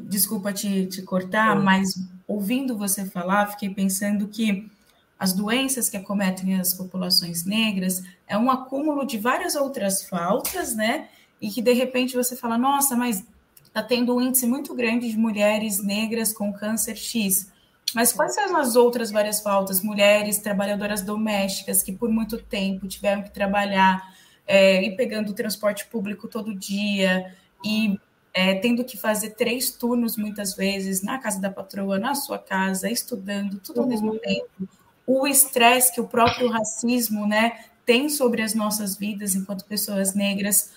Desculpa te, te cortar, é. mas ouvindo você falar, fiquei pensando que as doenças que acometem as populações negras é um acúmulo de várias outras faltas, né? E que de repente você fala, nossa, mas está tendo um índice muito grande de mulheres negras com câncer X. Mas quais são as outras várias faltas? Mulheres trabalhadoras domésticas que por muito tempo tiveram que trabalhar é, e pegando o transporte público todo dia e é, tendo que fazer três turnos muitas vezes na casa da patroa, na sua casa, estudando, tudo ao mesmo uhum. tempo. O estresse que o próprio racismo né, tem sobre as nossas vidas enquanto pessoas negras.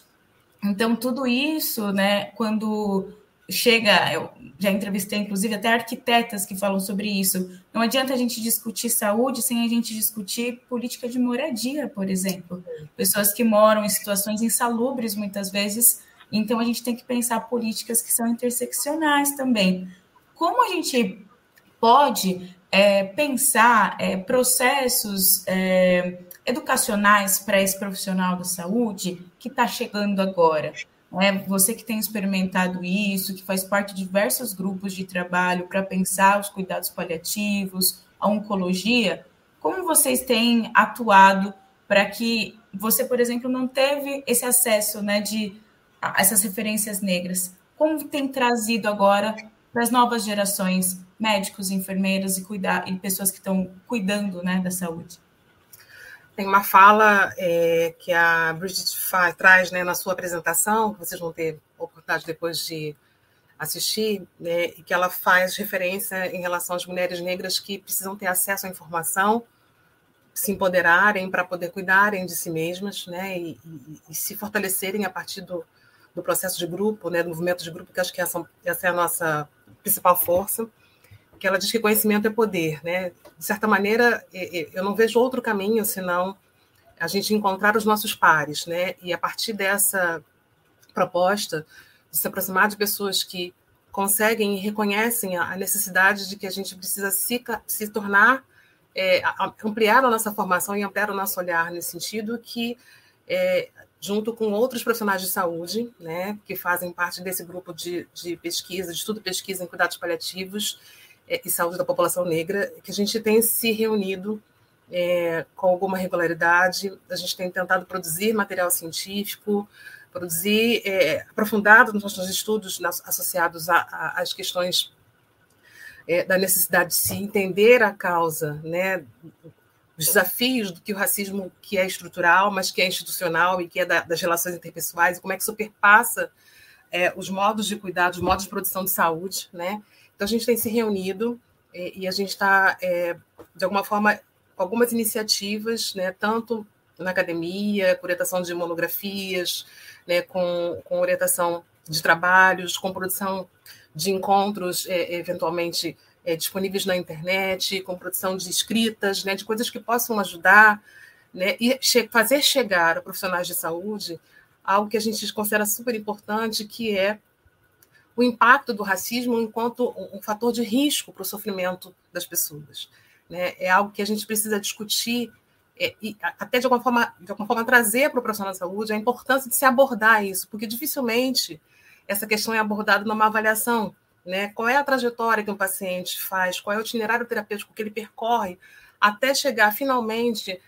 Então, tudo isso, né, quando chega, eu já entrevistei inclusive até arquitetas que falam sobre isso. Não adianta a gente discutir saúde sem a gente discutir política de moradia, por exemplo. Pessoas que moram em situações insalubres muitas vezes, então a gente tem que pensar políticas que são interseccionais também. Como a gente pode é, pensar é, processos é, educacionais para esse profissional da saúde que está chegando agora? É, você que tem experimentado isso, que faz parte de diversos grupos de trabalho para pensar os cuidados paliativos, a oncologia, como vocês têm atuado para que você, por exemplo, não teve esse acesso né, de essas referências negras? Como tem trazido agora para as novas gerações médicos, enfermeiras e, cuidar, e pessoas que estão cuidando né, da saúde? Tem uma fala é, que a Bridget faz, traz né, na sua apresentação, que vocês vão ter oportunidade depois de assistir, né, e que ela faz referência em relação às mulheres negras que precisam ter acesso à informação, se empoderarem para poder cuidarem de si mesmas né, e, e, e, se fortalecerem a partir do, do processo de grupo, né, do movimento de grupo, que acho que essa, essa é a nossa principal força que ela diz que conhecimento é poder, né? De certa maneira, eu não vejo outro caminho senão a gente encontrar os nossos pares, né? E a partir dessa proposta de se aproximar de pessoas que conseguem e reconhecem a necessidade de que a gente precisa se, se tornar, é, ampliar a nossa formação e ampliar o nosso olhar nesse sentido, que é, junto com outros profissionais de saúde, né, que fazem parte desse grupo de, de pesquisa, de estudo e pesquisa em cuidados paliativos, é, e saúde da população negra, que a gente tem se reunido é, com alguma regularidade, a gente tem tentado produzir material científico, produzir, é, aprofundado nos nossos estudos associados às questões é, da necessidade de se entender a causa, né, os desafios do que o racismo que é estrutural, mas que é institucional e que é da, das relações interpessoais, e como é que isso perpassa é, os modos de cuidado, os modos de produção de saúde, né? Então, a gente tem se reunido e, e a gente está, é, de alguma forma, algumas iniciativas, né, tanto na academia, com orientação de monografias, né, com, com orientação de trabalhos, com produção de encontros, é, eventualmente é, disponíveis na internet, com produção de escritas, né, de coisas que possam ajudar né, e che fazer chegar a profissionais de saúde algo que a gente considera super importante, que é o impacto do racismo enquanto um fator de risco para o sofrimento das pessoas. Né? É algo que a gente precisa discutir é, e até de alguma forma, de alguma forma trazer para o profissional da saúde a importância de se abordar isso, porque dificilmente essa questão é abordada numa avaliação. Né? Qual é a trajetória que um paciente faz, qual é o itinerário terapêutico que ele percorre até chegar finalmente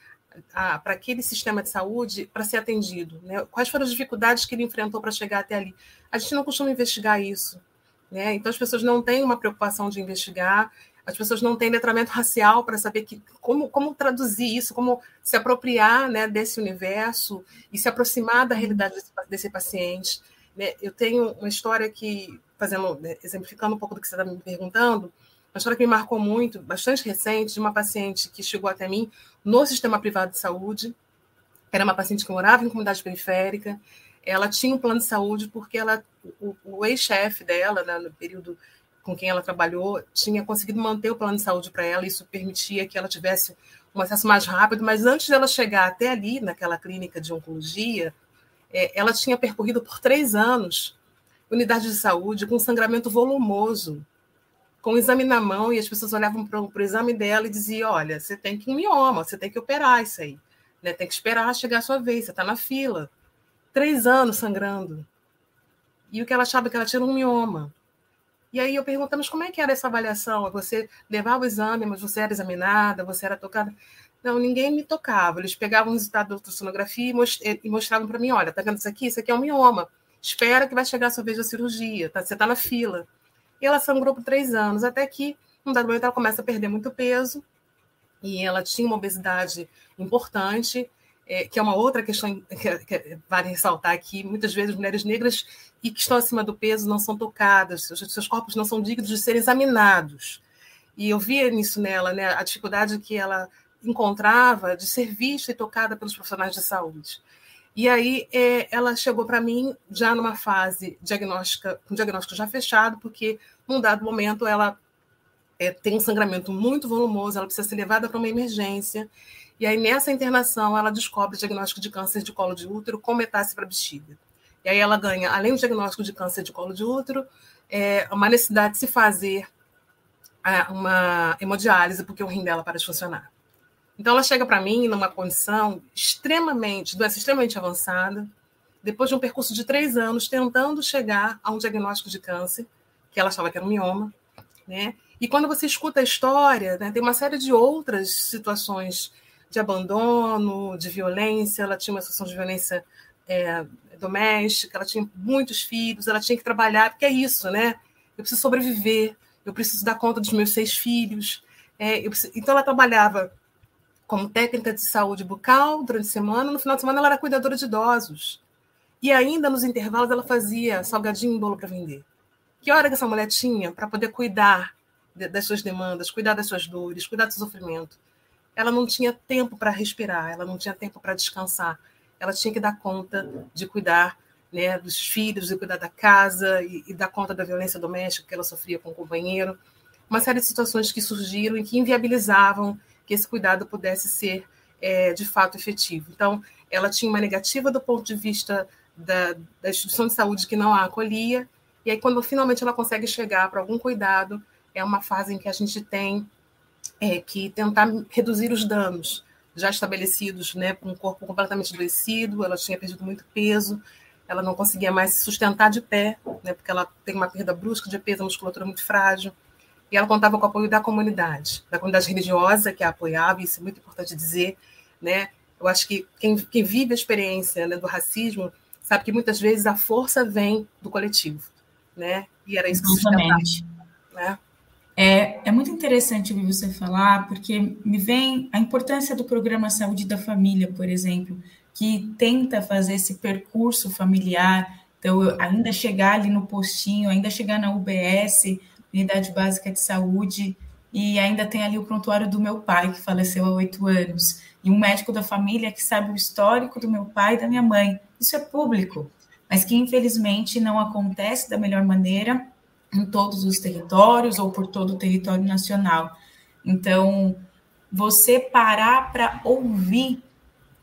para aquele sistema de saúde para ser atendido? Né? Quais foram as dificuldades que ele enfrentou para chegar até ali? A gente não costuma investigar isso. Né? Então, as pessoas não têm uma preocupação de investigar, as pessoas não têm letramento racial para saber que, como, como traduzir isso, como se apropriar né, desse universo e se aproximar da realidade desse, desse paciente. Né? Eu tenho uma história que, fazendo, né, exemplificando um pouco do que você está me perguntando, uma história que me marcou muito, bastante recente, de uma paciente que chegou até mim no sistema privado de saúde. Era uma paciente que morava em comunidade periférica. Ela tinha um plano de saúde porque ela, o, o ex-chefe dela, né, no período com quem ela trabalhou, tinha conseguido manter o plano de saúde para ela. Isso permitia que ela tivesse um acesso mais rápido. Mas antes dela chegar até ali, naquela clínica de oncologia, é, ela tinha percorrido por três anos unidade de saúde com sangramento volumoso com o exame na mão, e as pessoas olhavam para o exame dela e diziam: olha, você tem que um mioma, você tem que operar isso aí. Né? Tem que esperar chegar a sua vez, você está na fila. Três anos sangrando. E o que ela achava que ela tinha um mioma. E aí eu perguntava, mas como é que era essa avaliação? Você levava o exame, mas você era examinada, você era tocada? Não, ninguém me tocava. Eles pegavam o resultado da ultrassonografia e mostravam para mim, olha, tá vendo isso aqui? Isso aqui é um mioma. Espera que vai chegar a sua vez da cirurgia, tá? você está na fila. E ela sangrou por três anos, até que, num dado momento, ela começa a perder muito peso, e ela tinha uma obesidade importante, é, que é uma outra questão que, que vale ressaltar aqui. Muitas vezes, mulheres negras e que estão acima do peso não são tocadas, seus, seus corpos não são dignos de serem examinados. E eu via nisso nela, né, a dificuldade que ela encontrava de ser vista e tocada pelos profissionais de saúde. E aí é, ela chegou para mim já numa fase diagnóstica, com diagnóstico já fechado, porque num dado momento ela é, tem um sangramento muito volumoso, ela precisa ser levada para uma emergência. E aí nessa internação ela descobre o diagnóstico de câncer de colo de útero com metástase para bexiga. E aí ela ganha, além do diagnóstico de câncer de colo de útero, é, uma necessidade de se fazer é, uma hemodiálise porque o rim dela para de funcionar. Então, ela chega para mim numa condição extremamente, doença extremamente avançada, depois de um percurso de três anos, tentando chegar a um diagnóstico de câncer, que ela achava que era um mioma, né? E quando você escuta a história, né, tem uma série de outras situações de abandono, de violência. Ela tinha uma situação de violência é, doméstica, ela tinha muitos filhos, ela tinha que trabalhar, porque é isso, né? Eu preciso sobreviver, eu preciso dar conta dos meus seis filhos. É, preciso... Então, ela trabalhava como técnica de saúde bucal durante a semana. No final de semana, ela era cuidadora de idosos. E ainda nos intervalos, ela fazia salgadinho e bolo para vender. Que hora que essa mulher tinha para poder cuidar das suas demandas, cuidar das suas dores, cuidar do seu sofrimento? Ela não tinha tempo para respirar, ela não tinha tempo para descansar. Ela tinha que dar conta de cuidar né, dos filhos, de cuidar da casa e, e dar conta da violência doméstica que ela sofria com o companheiro. Uma série de situações que surgiram e que inviabilizavam que esse cuidado pudesse ser é, de fato efetivo. Então, ela tinha uma negativa do ponto de vista da, da instituição de saúde que não a acolhia, e aí, quando finalmente ela consegue chegar para algum cuidado, é uma fase em que a gente tem é, que tentar reduzir os danos já estabelecidos, né, com um corpo completamente adoecido, ela tinha perdido muito peso, ela não conseguia mais se sustentar de pé, né, porque ela tem uma perda brusca de peso, a musculatura muito frágil e ela contava com o apoio da comunidade, da comunidade religiosa que a apoiava, isso é muito importante dizer, né? Eu acho que quem, quem vive a experiência né, do racismo sabe que muitas vezes a força vem do coletivo, né? E era isso que Exatamente. Né? É, é muito interessante ouvir você falar, porque me vem a importância do programa Saúde da Família, por exemplo, que tenta fazer esse percurso familiar, então ainda chegar ali no postinho, ainda chegar na UBS, unidade básica de saúde, e ainda tem ali o prontuário do meu pai, que faleceu há oito anos, e um médico da família que sabe o histórico do meu pai e da minha mãe. Isso é público, mas que infelizmente não acontece da melhor maneira em todos os territórios ou por todo o território nacional. Então, você parar para ouvir,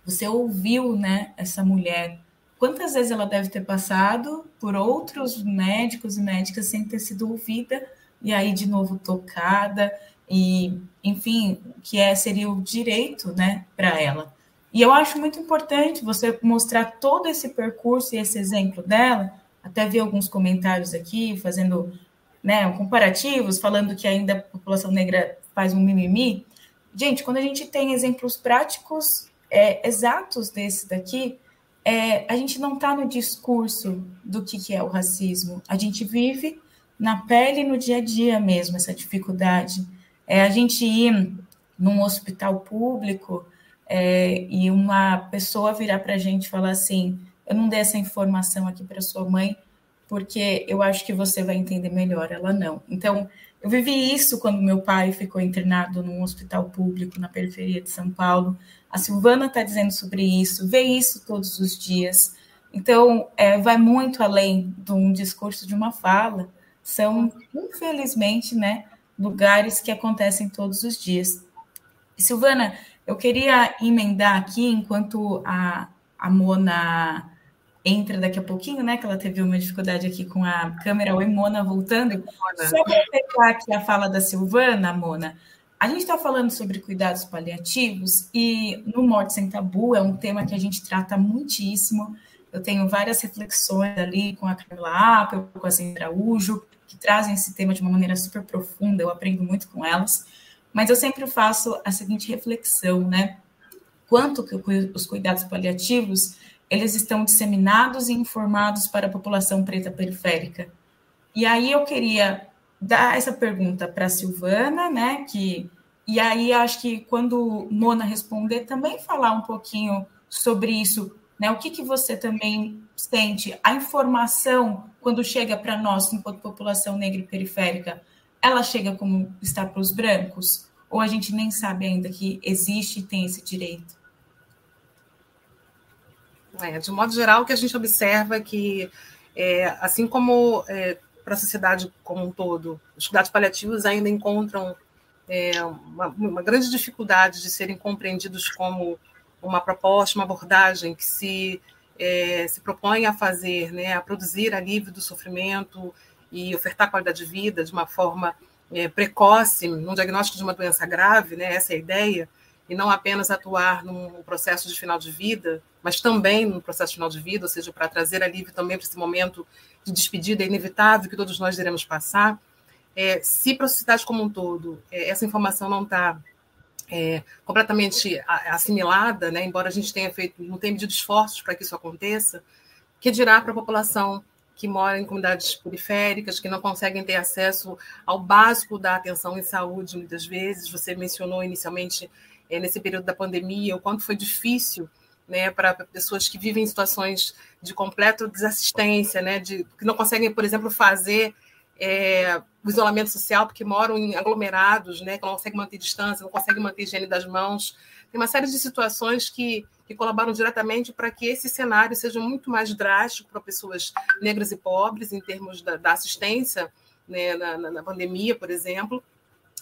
você ouviu, né, essa mulher. Quantas vezes ela deve ter passado por outros médicos e médicas sem ter sido ouvida e aí de novo tocada. E enfim que é seria o direito né para ela. E eu acho muito importante você mostrar todo esse percurso e esse exemplo dela até vi alguns comentários aqui fazendo né comparativos falando que ainda a população negra faz um mimimi. Gente quando a gente tem exemplos práticos é, exatos desse daqui é, a gente não está no discurso do que, que é o racismo. A gente vive na pele, no dia a dia mesmo, essa dificuldade. É a gente ir num hospital público é, e uma pessoa virar para a gente e falar assim: eu não dei essa informação aqui para sua mãe porque eu acho que você vai entender melhor. Ela não. Então, eu vivi isso quando meu pai ficou internado num hospital público na periferia de São Paulo. A Silvana está dizendo sobre isso, vê isso todos os dias. Então, é, vai muito além de um discurso de uma fala são, infelizmente, né, lugares que acontecem todos os dias. E, Silvana, eu queria emendar aqui, enquanto a, a Mona entra daqui a pouquinho, né? Que ela teve uma dificuldade aqui com a câmera. Oi, Mona, voltando. Só para pegar aqui a fala da Silvana, Mona. A gente está falando sobre cuidados paliativos e no Morte Sem Tabu é um tema que a gente trata muitíssimo. Eu tenho várias reflexões ali com a Camila Apple, com a Sandra Araújo, que trazem esse tema de uma maneira super profunda, eu aprendo muito com elas. Mas eu sempre faço a seguinte reflexão, né? Quanto que os cuidados paliativos eles estão disseminados e informados para a população preta periférica. E aí eu queria dar essa pergunta para a Silvana, né? Que, e aí acho que quando Mona responder, também falar um pouquinho sobre isso, né? O que, que você também sente? A informação, quando chega para nós, enquanto população negra e periférica, ela chega como está para os brancos? Ou a gente nem sabe ainda que existe e tem esse direito? É, de modo geral, o que a gente observa é que, é, assim como é, para a sociedade como um todo, os cuidados paliativos ainda encontram é, uma, uma, grande dificuldade de serem compreendidos como uma proposta, uma abordagem que se, é, se propõe a fazer, né, a produzir alívio do sofrimento e ofertar qualidade de vida de uma forma é, precoce, num diagnóstico de uma doença grave, né, essa é a ideia, e não apenas atuar num processo de final de vida, mas também no processo de final de vida, ou seja, para trazer alívio também para esse momento de despedida inevitável que todos nós iremos passar. É, se para a sociedade como um todo é, essa informação não está é, completamente assimilada, né, embora a gente tenha feito, não tenha medido esforços para que isso aconteça, que dirá para a população que mora em comunidades periféricas, que não conseguem ter acesso ao básico da atenção em saúde, muitas vezes. Você mencionou inicialmente é, nesse período da pandemia, o quanto foi difícil né, para pessoas que vivem em situações de completa desassistência, né, de, que não conseguem, por exemplo, fazer é, o isolamento social porque moram em aglomerados, né, que não conseguem manter distância, não conseguem manter higiene das mãos. Tem uma série de situações que, que colaboram diretamente para que esse cenário seja muito mais drástico para pessoas negras e pobres, em termos da, da assistência né, na, na, na pandemia, por exemplo,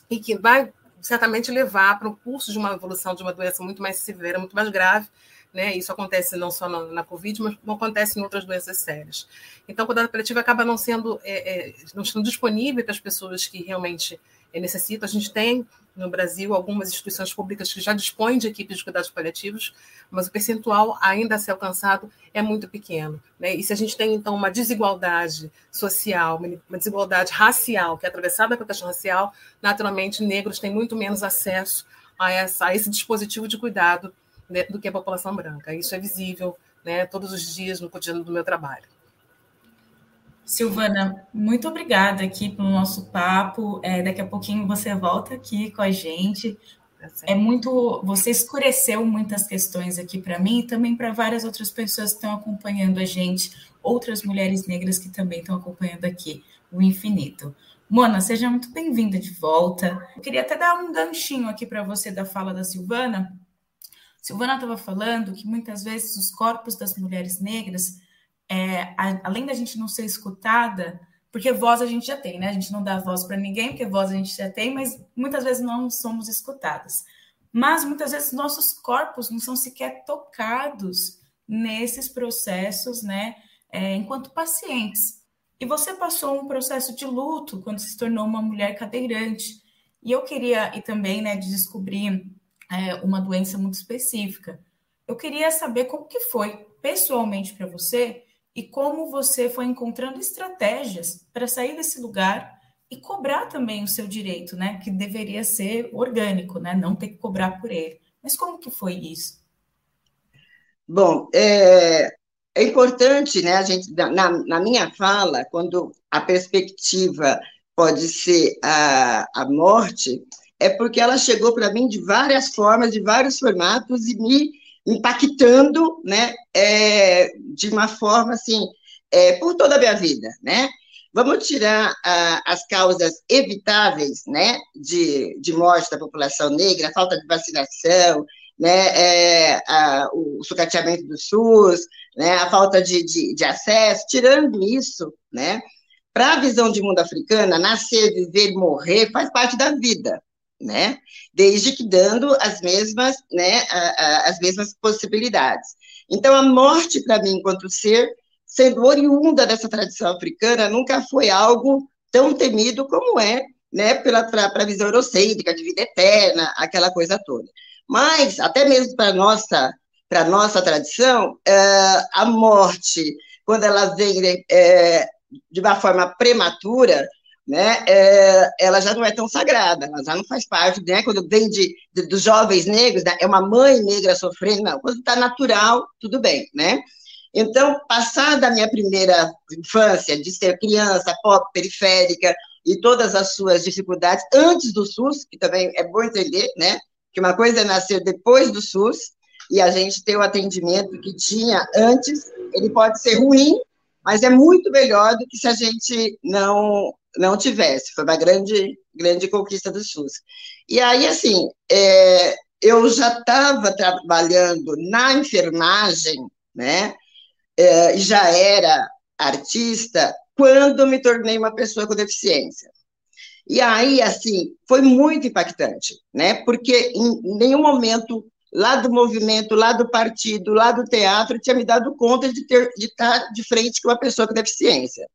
e que vai certamente levar para o curso de uma evolução de uma doença muito mais severa, muito mais grave. Né? Isso acontece não só na, na Covid, mas acontece em outras doenças sérias. Então, o cuidado paliativo acaba não sendo, é, é, não sendo disponível para as pessoas que realmente é, necessitam. A gente tem no Brasil algumas instituições públicas que já dispõem de equipes de cuidados paliativos, mas o percentual ainda a ser alcançado é muito pequeno. Né? E se a gente tem, então, uma desigualdade social, uma desigualdade racial, que é atravessada pela questão racial, naturalmente, negros têm muito menos acesso a, essa, a esse dispositivo de cuidado né, do que a população branca. Isso é visível né, todos os dias no cotidiano do meu trabalho. Silvana, muito obrigada aqui pelo nosso papo. É, daqui a pouquinho você volta aqui com a gente. É muito. Você escureceu muitas questões aqui para mim e também para várias outras pessoas que estão acompanhando a gente, outras mulheres negras que também estão acompanhando aqui o infinito. Mona, seja muito bem-vinda de volta. Eu queria até dar um ganchinho aqui para você da fala da Silvana. Silvana estava falando que muitas vezes os corpos das mulheres negras é, a, além da gente não ser escutada, porque voz a gente já tem, né? A gente não dá voz para ninguém, porque voz a gente já tem, mas muitas vezes não somos escutadas. Mas muitas vezes nossos corpos não são sequer tocados nesses processos, né? É, enquanto pacientes. E você passou um processo de luto quando se tornou uma mulher cadeirante. E eu queria, e também, né, de descobrir é, uma doença muito específica. Eu queria saber como que foi pessoalmente para você e como você foi encontrando estratégias para sair desse lugar e cobrar também o seu direito, né? Que deveria ser orgânico, né? Não ter que cobrar por ele. Mas como que foi isso? Bom, é, é importante, né? A gente na, na minha fala, quando a perspectiva pode ser a, a morte, é porque ela chegou para mim de várias formas, de vários formatos e me impactando, né, é, de uma forma assim, é, por toda a minha vida, né? Vamos tirar as causas evitáveis, né, de, de morte da população negra, a falta de vacinação, né, é, a, o sucateamento do SUS, né, a falta de, de, de acesso, tirando isso, né, para a visão de mundo africana, nascer, viver, morrer faz parte da vida, né? Desde que dando as mesmas, né, as mesmas possibilidades. Então, a morte, para mim, enquanto ser, sendo oriunda dessa tradição africana, nunca foi algo tão temido como é, né, pela visão eurocêntrica, de vida eterna, aquela coisa toda. Mas, até mesmo para a nossa, nossa tradição, é, a morte, quando ela vem é, de uma forma prematura, né, é, ela já não é tão sagrada, ela já não faz parte, né, quando vem de, de dos jovens negros, né, é uma mãe negra sofrendo, não, quando está natural, tudo bem, né? Então, passada a minha primeira infância, de ser criança, pobre, periférica, e todas as suas dificuldades, antes do SUS, que também é bom entender, né, que uma coisa é nascer depois do SUS, e a gente ter o atendimento que tinha antes, ele pode ser ruim, mas é muito melhor do que se a gente não não tivesse. Foi uma grande grande conquista do SUS. E aí, assim, é, eu já estava trabalhando na enfermagem, né? É, já era artista quando me tornei uma pessoa com deficiência. E aí, assim, foi muito impactante, né? Porque em nenhum momento lá do movimento, lá do partido, lá do teatro, tinha me dado conta de, ter, de estar de frente com uma pessoa com deficiência,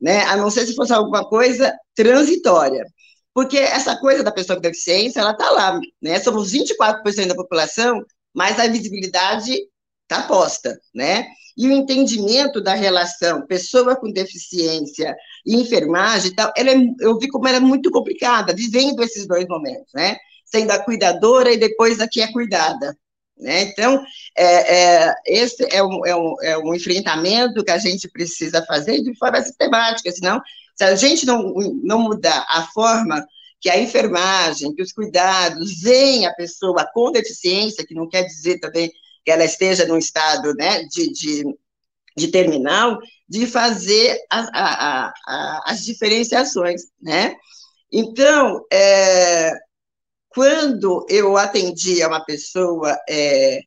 né? A não ser se fosse alguma coisa transitória. Porque essa coisa da pessoa com deficiência, ela está lá, né? Somos 24% da população, mas a visibilidade está posta, né? E o entendimento da relação pessoa com deficiência e enfermagem tal, ela é, eu vi como ela é muito complicada, vivendo esses dois momentos, né? sendo a cuidadora e depois a que é cuidada. Né? Então, é, é, esse é um, é, um, é um enfrentamento que a gente precisa fazer de forma sistemática, senão, se a gente não, não mudar a forma que a enfermagem, que os cuidados veem a pessoa com deficiência, que não quer dizer também que ela esteja num estado né, de, de, de terminal, de fazer a, a, a, as diferenciações, né? Então, é, quando eu atendia uma pessoa é,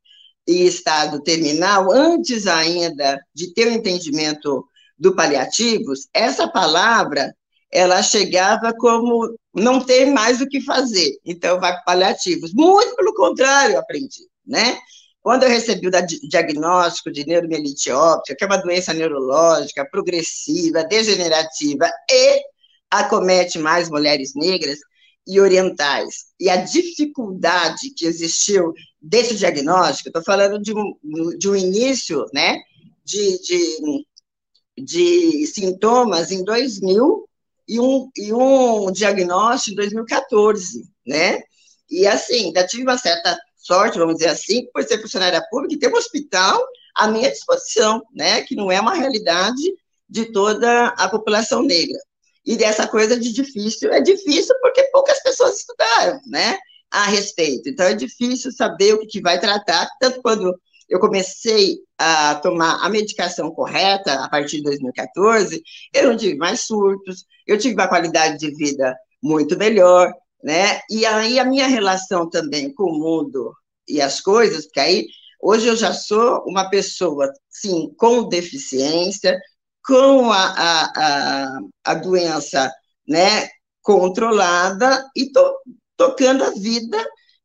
em estado terminal, antes ainda de ter o entendimento do paliativos, essa palavra ela chegava como não ter mais o que fazer, então vai para paliativos. Muito pelo contrário, eu aprendi, né? Quando eu recebi o diagnóstico de neuromielite óptica, que é uma doença neurológica progressiva, degenerativa e acomete mais mulheres negras, e orientais e a dificuldade que existiu desse diagnóstico, estou falando de um, de um início né, de, de, de sintomas em 2000 e um, e um diagnóstico em 2014, né? E assim, ainda tive uma certa sorte, vamos dizer assim, por ser funcionária pública e ter um hospital à minha disposição, né? Que não é uma realidade de toda a população negra. E dessa coisa de difícil, é difícil porque poucas pessoas estudaram, né, a respeito. Então, é difícil saber o que, que vai tratar, tanto quando eu comecei a tomar a medicação correta, a partir de 2014, eu não tive mais surtos, eu tive uma qualidade de vida muito melhor, né, e aí a minha relação também com o mundo e as coisas, porque aí Hoje eu já sou uma pessoa, sim, com deficiência, com a, a, a, a doença né, controlada e to, tocando a vida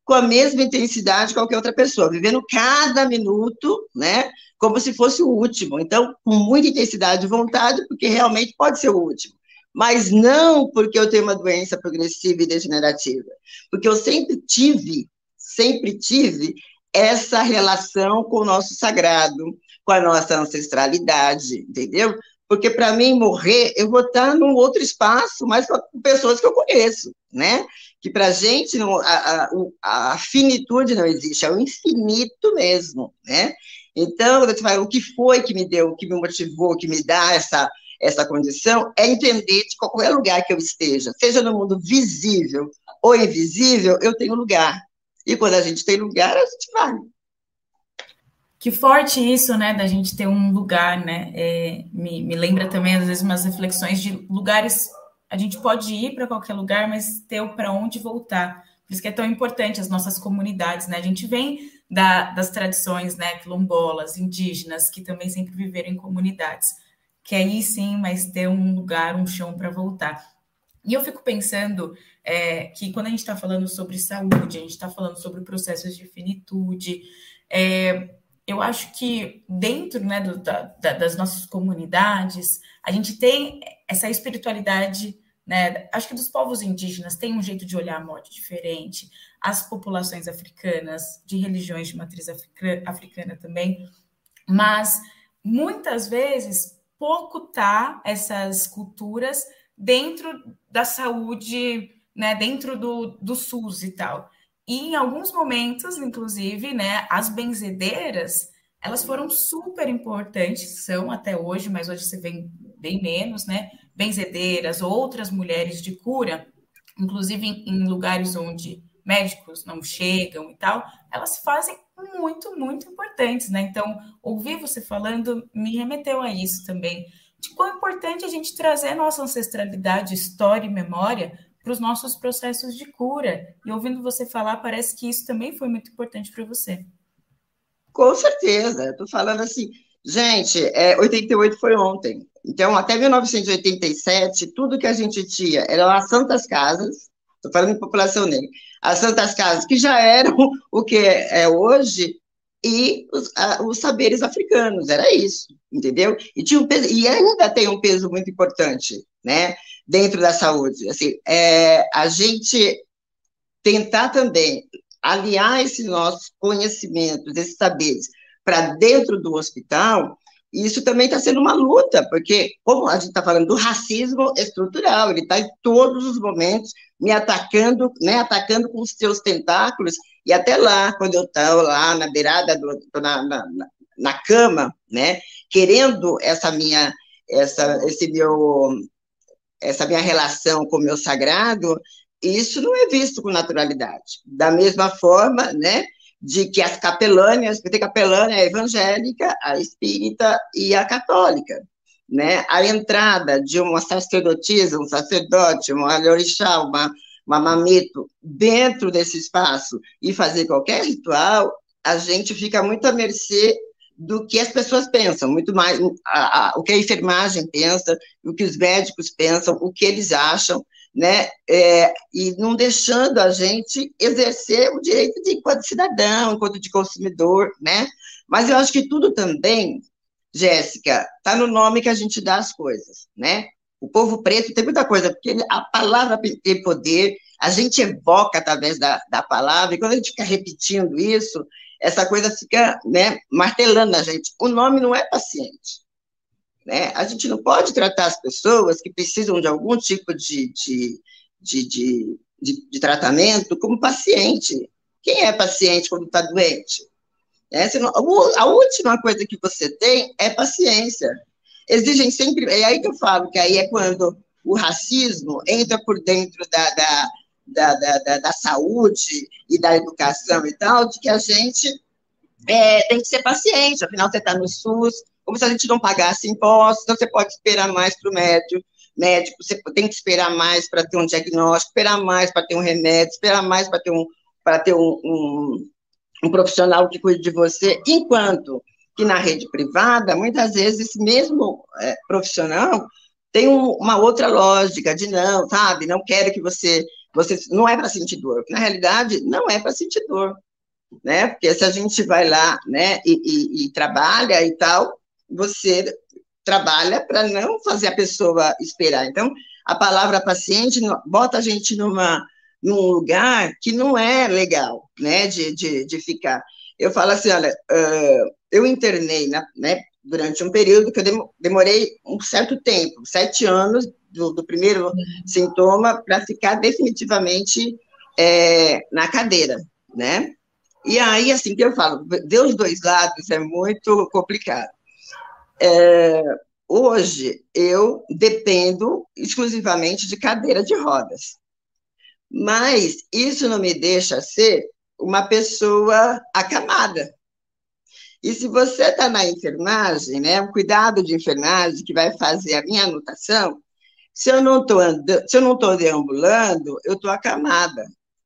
com a mesma intensidade que qualquer outra pessoa, vivendo cada minuto, né, como se fosse o último. Então, com muita intensidade de vontade, porque realmente pode ser o último. Mas não porque eu tenho uma doença progressiva e degenerativa, porque eu sempre tive, sempre tive essa relação com o nosso sagrado, com a nossa ancestralidade, entendeu? Porque para mim morrer, eu vou estar num outro espaço, mas com pessoas que eu conheço, né? Que para gente a, a, a, finitude não existe, é o infinito mesmo, né? Então, quando você fala o que foi que me deu, o que me motivou, que me dá essa essa condição, é entender de qualquer lugar que eu esteja, seja no mundo visível ou invisível, eu tenho lugar. E quando a gente tem lugar, a gente vai. Que forte isso, né, da gente ter um lugar, né? É, me, me lembra também, às vezes, umas reflexões de lugares. A gente pode ir para qualquer lugar, mas ter para onde voltar. Por isso que é tão importante as nossas comunidades, né? A gente vem da, das tradições, né, quilombolas, indígenas, que também sempre viveram em comunidades. Que aí sim, mas ter um lugar, um chão para voltar. E eu fico pensando é, que quando a gente está falando sobre saúde, a gente está falando sobre processos de finitude, é, eu acho que dentro né, do, da, das nossas comunidades, a gente tem essa espiritualidade, né? Acho que dos povos indígenas tem um jeito de olhar a morte diferente, as populações africanas, de religiões de matriz africana também, mas muitas vezes pouco tá essas culturas dentro da saúde, né, dentro do, do SUS e tal. E em alguns momentos, inclusive, né, as benzedeiras, elas foram super importantes, são até hoje, mas hoje você vê bem menos, né? Benzedeiras, outras mulheres de cura, inclusive em, em lugares onde médicos não chegam e tal, elas fazem muito, muito importantes, né? Então, ouvir você falando me remeteu a isso também, de quão importante a gente trazer nossa ancestralidade, história e memória para os nossos processos de cura. E ouvindo você falar, parece que isso também foi muito importante para você. Com certeza. Estou falando assim, gente, é, 88 foi ontem. Então, até 1987, tudo que a gente tinha eram as santas casas, estou falando em população negra, as santas casas que já eram o que é hoje, e os, a, os, saberes africanos, era isso, entendeu? E, tinha um peso, e ainda tem um peso muito importante, né? Dentro da saúde. Assim, é, a gente tentar também aliar esses nossos conhecimentos, esses saberes, para dentro do hospital, isso também está sendo uma luta, porque, como a gente está falando do racismo estrutural, ele está em todos os momentos me atacando, né, atacando com os seus tentáculos, e até lá, quando eu estou lá na beirada, do, na, na, na cama, né, querendo essa minha, essa, esse meu essa minha relação com o meu sagrado, isso não é visto com naturalidade. Da mesma forma, né, de que as capelâneas, porque tem capelânia evangélica, a espírita e a católica, né? A entrada de uma sacerdotisa, um sacerdote, um alorixá, uma, uma mamito dentro desse espaço e fazer qualquer ritual, a gente fica muito à mercê do que as pessoas pensam, muito mais a, a, o que a enfermagem pensa, o que os médicos pensam, o que eles acham, né? É, e não deixando a gente exercer o direito de enquanto cidadão, enquanto de consumidor, né? Mas eu acho que tudo também, Jéssica, está no nome que a gente dá às coisas, né? O povo preto tem muita coisa, porque a palavra tem poder, a gente evoca através da, da palavra, e quando a gente fica repetindo isso, essa coisa fica né, martelando a gente. O nome não é paciente. Né? A gente não pode tratar as pessoas que precisam de algum tipo de, de, de, de, de, de tratamento como paciente. Quem é paciente quando está doente? É, não, a última coisa que você tem é paciência. Exigem sempre. É aí que eu falo que aí é quando o racismo entra por dentro da, da da, da, da, saúde e da educação e tal, de que a gente é, tem que ser paciente, afinal você está no SUS, como se a gente não pagasse impostos, então você pode esperar mais para o médico, médico, você tem que esperar mais para ter um diagnóstico, esperar mais para ter um remédio, esperar mais para ter um para ter um, um, um profissional que cuide de você, enquanto que na rede privada, muitas vezes, esse mesmo é, profissional tem um, uma outra lógica de não, sabe, não quero que você você não é para sentir dor. Na realidade, não é para sentir dor, né? Porque se a gente vai lá, né, e, e, e trabalha e tal, você trabalha para não fazer a pessoa esperar. Então, a palavra paciente bota a gente numa num lugar que não é legal, né, de, de, de ficar. Eu falo assim, olha, uh, eu internei, na, né, durante um período que eu demorei um certo tempo, sete anos, do, do primeiro sintoma para ficar definitivamente é, na cadeira, né? E aí, assim, que eu falo, ver os dois lados é muito complicado. É, hoje, eu dependo exclusivamente de cadeira de rodas. Mas isso não me deixa ser uma pessoa acamada. E se você está na enfermagem, né, o cuidado de enfermagem que vai fazer a minha anotação, se eu não estou se eu não estou deambulando, eu estou acamada.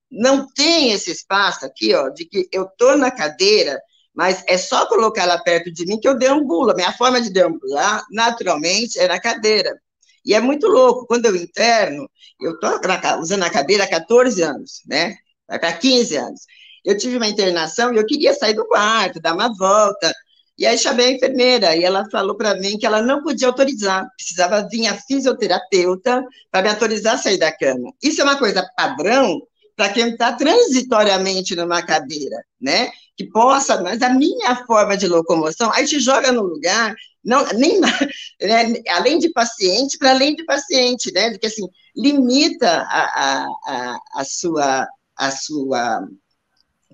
Não tem esse espaço aqui, ó, de que eu estou na cadeira, mas é só colocar ela perto de mim que eu deambulo. Minha forma de deambular, naturalmente, é na cadeira. E é muito louco, quando eu interno, eu estou usando a cadeira há 14 anos, né? Vai para 15 anos. eu tive uma internação e eu queria sair do quarto, dar uma volta. E aí chamei a enfermeira e ela falou para mim que ela não podia autorizar, precisava vir a fisioterapeuta para me autorizar a sair da cama. Isso é uma coisa padrão para quem está transitoriamente numa cadeira, né? Que possa, mas a minha forma de locomoção, aí te joga no lugar, não, nem, né, além de paciente, para além de paciente, né? Porque assim, limita a, a, a, a, sua, a sua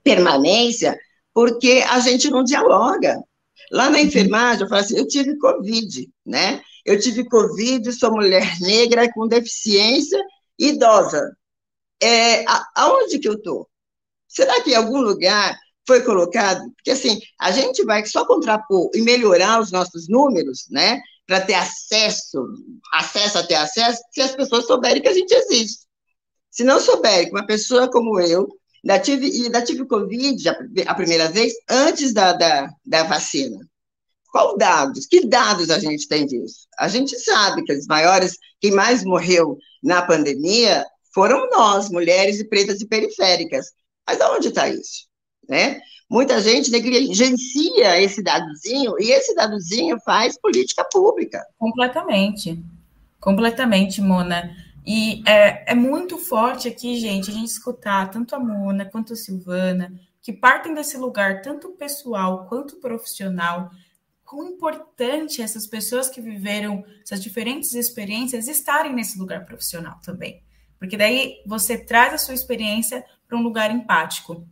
permanência, porque a gente não dialoga. Lá na enfermagem, eu falo assim, eu tive Covid, né? Eu tive Covid, sou mulher negra com deficiência idosa. É, aonde que eu estou? Será que em algum lugar foi colocado? Porque, assim, a gente vai só contrapor e melhorar os nossos números, né? Para ter acesso, acesso a ter acesso, se as pessoas souberem que a gente existe. Se não souberem que uma pessoa como eu, ainda tive, ainda tive Covid a, primeira vez antes da, da, da vacina. Qual dados? Que dados a gente tem disso? A gente sabe que os maiores, quem mais morreu na pandemia foram nós, mulheres e pretas e periféricas. Mas aonde está isso? Né? Muita gente negligencia esse dadozinho e esse dadozinho faz política pública. Completamente. Completamente, Mona. E é, é muito forte aqui, gente, a gente escutar tanto a Mona quanto a Silvana, que partem desse lugar, tanto pessoal quanto profissional, quão importante essas pessoas que viveram essas diferentes experiências estarem nesse lugar profissional também. Porque daí você traz a sua experiência para um lugar empático.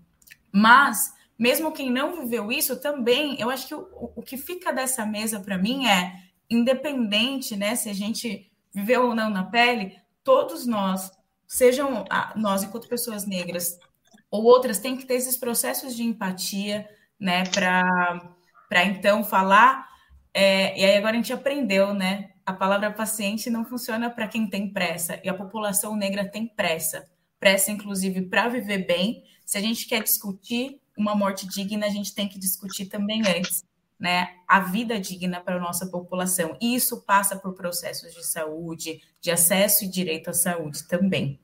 Mas, mesmo quem não viveu isso, também, eu acho que o, o que fica dessa mesa para mim é, independente, né, se a gente viveu ou não na pele, todos nós, sejam nós enquanto pessoas negras ou outras, tem que ter esses processos de empatia, né, para então falar. É, e aí agora a gente aprendeu, né? a palavra paciente não funciona para quem tem pressa, e a população negra tem pressa. Pressa, inclusive, para viver bem. Se a gente quer discutir uma morte digna, a gente tem que discutir também antes, né? A vida digna para a nossa população. E isso passa por processos de saúde, de acesso e direito à saúde também.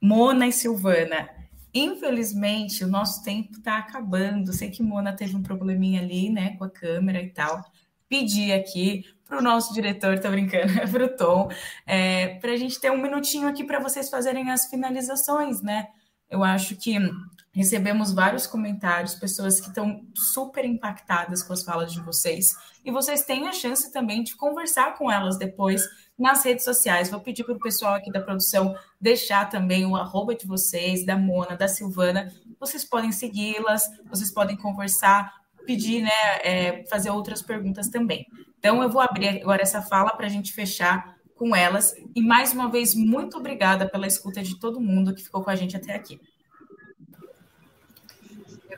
Mona e Silvana, infelizmente o nosso tempo está acabando. Sei que Mona teve um probleminha ali, né, com a câmera e tal. Pedi aqui para o nosso diretor, tô brincando, para o Tom, é, para a gente ter um minutinho aqui para vocês fazerem as finalizações, né? Eu acho que recebemos vários comentários, pessoas que estão super impactadas com as falas de vocês, e vocês têm a chance também de conversar com elas depois nas redes sociais. Vou pedir para o pessoal aqui da produção deixar também o arroba de vocês, da Mona, da Silvana. Vocês podem segui-las, vocês podem conversar, pedir, né, é, fazer outras perguntas também. Então, eu vou abrir agora essa fala para a gente fechar com elas. E mais uma vez, muito obrigada pela escuta de todo mundo que ficou com a gente até aqui.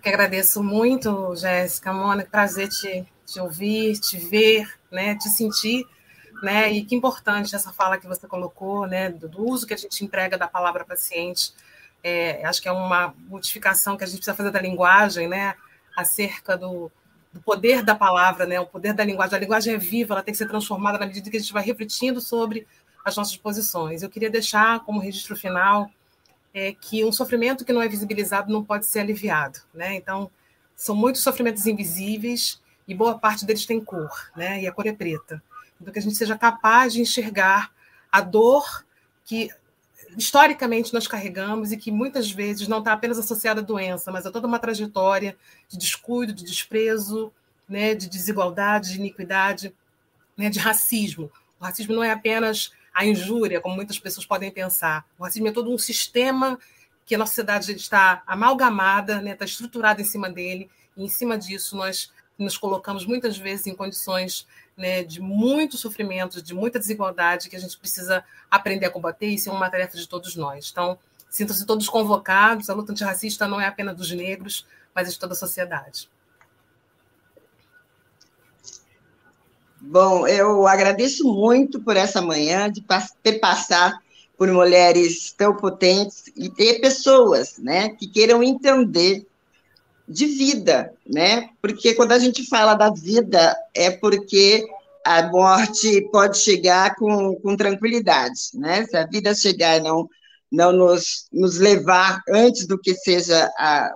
Que agradeço muito, Jéssica, Mônica, prazer te, te ouvir, te ver, né, te sentir, né, e que importante essa fala que você colocou, né, do, do uso que a gente emprega da palavra paciente. É, acho que é uma modificação que a gente precisa fazer da linguagem, né, acerca do, do poder da palavra, né? o poder da linguagem. A linguagem é viva, ela tem que ser transformada na medida que a gente vai refletindo sobre as nossas posições. Eu queria deixar como registro final é, que um sofrimento que não é visibilizado não pode ser aliviado. Né? Então, são muitos sofrimentos invisíveis e boa parte deles tem cor, né? e a cor é preta. Então, que a gente seja capaz de enxergar a dor que historicamente nós carregamos e que muitas vezes não está apenas associada à doença, mas a toda uma trajetória de descuido, de desprezo, né, de desigualdade, de iniquidade, né, de racismo. O racismo não é apenas a injúria, como muitas pessoas podem pensar. O racismo é todo um sistema que a nossa sociedade está amalgamada, está né, tá estruturada em cima dele, e em cima disso nós nos colocamos muitas vezes em condições né, de muito sofrimento, de muita desigualdade que a gente precisa aprender a combater, e isso é uma tarefa de todos nós. Então, sintam-se todos convocados, a luta antirracista não é apenas dos negros, mas de toda a sociedade. Bom, eu agradeço muito por essa manhã, de ter passar por mulheres tão potentes e ter pessoas né, que queiram entender de vida, né? Porque quando a gente fala da vida, é porque a morte pode chegar com, com tranquilidade, né? Se a vida chegar e não, não nos, nos levar antes do que seja a,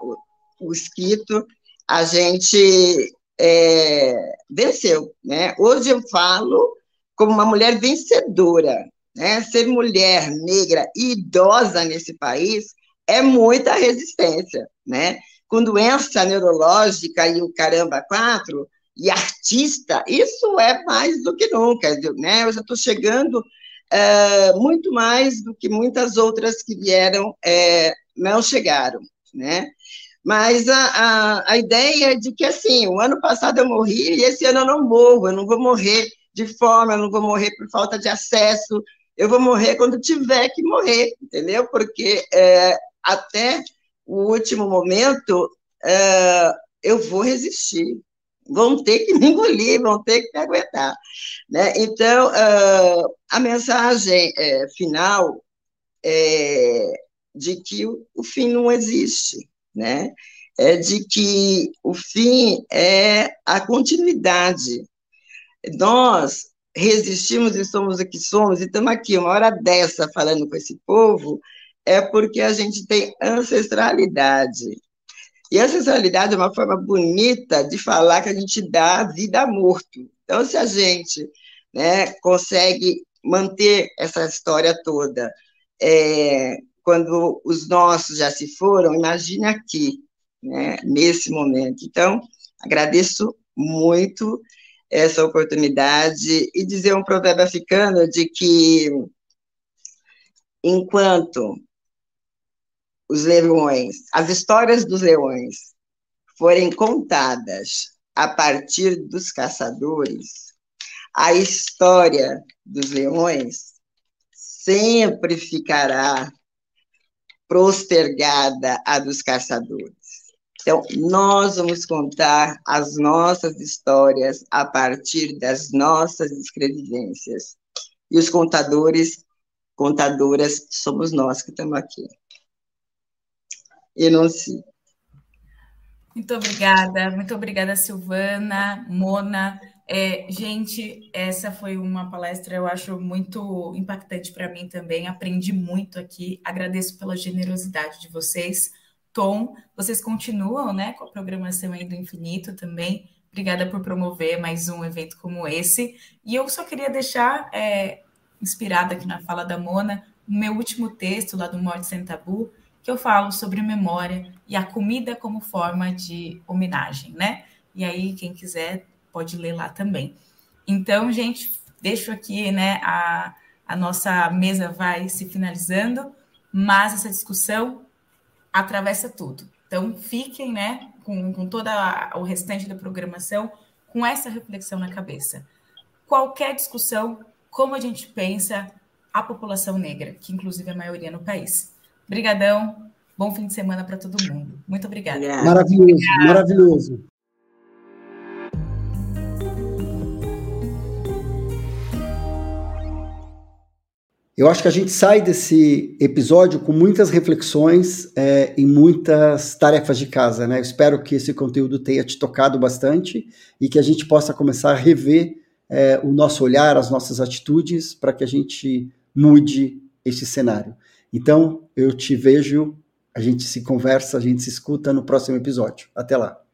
mosquito, a gente é, venceu. Né? Hoje eu falo como uma mulher vencedora. Né? Ser mulher negra e idosa nesse país é muita resistência. Né? Com doença neurológica e o caramba quatro, e artista, isso é mais do que nunca. Né? Eu já estou chegando é, muito mais do que muitas outras que vieram é, não chegaram. Né? Mas a, a, a ideia é de que, assim, o ano passado eu morri e esse ano eu não morro, eu não vou morrer de fome, eu não vou morrer por falta de acesso, eu vou morrer quando tiver que morrer, entendeu? Porque é, até o último momento é, eu vou resistir, vão ter que me engolir, vão ter que me aguentar. Né? Então, é, a mensagem é, final é de que o, o fim não existe, né? É de que o fim é a continuidade. Nós resistimos e somos o que somos, e estamos aqui uma hora dessa falando com esse povo, é porque a gente tem ancestralidade. E ancestralidade é uma forma bonita de falar que a gente dá vida a morto. Então, se a gente né, consegue manter essa história toda, é, quando os nossos já se foram, imagine aqui, né, nesse momento. Então, agradeço muito essa oportunidade e dizer um provérbio africano de que enquanto os leões, as histórias dos leões forem contadas a partir dos caçadores, a história dos leões sempre ficará postergada a dos caçadores. Então, nós vamos contar as nossas histórias a partir das nossas escrevivências. E os contadores, contadoras, somos nós que estamos aqui. Enuncie. Muito obrigada, muito obrigada, Silvana, Mona. É, gente, essa foi uma palestra, eu acho, muito impactante para mim também. Aprendi muito aqui. Agradeço pela generosidade de vocês. Tom, vocês continuam né, com a programação aí do Infinito também. Obrigada por promover mais um evento como esse. E eu só queria deixar, é, inspirada aqui na fala da Mona, o meu último texto lá do Morte Sem Tabu, que eu falo sobre memória e a comida como forma de homenagem, né? E aí, quem quiser pode ler lá também. Então, gente, deixo aqui, né, a, a nossa mesa vai se finalizando, mas essa discussão atravessa tudo. Então, fiquem, né, com, com toda o restante da programação, com essa reflexão na cabeça. Qualquer discussão, como a gente pensa a população negra, que inclusive é a maioria no país. Obrigadão, bom fim de semana para todo mundo. Muito obrigada. Maravilhoso, maravilhoso. Eu acho que a gente sai desse episódio com muitas reflexões é, e muitas tarefas de casa, né? Eu espero que esse conteúdo tenha te tocado bastante e que a gente possa começar a rever é, o nosso olhar, as nossas atitudes, para que a gente mude esse cenário. Então, eu te vejo, a gente se conversa, a gente se escuta no próximo episódio. Até lá.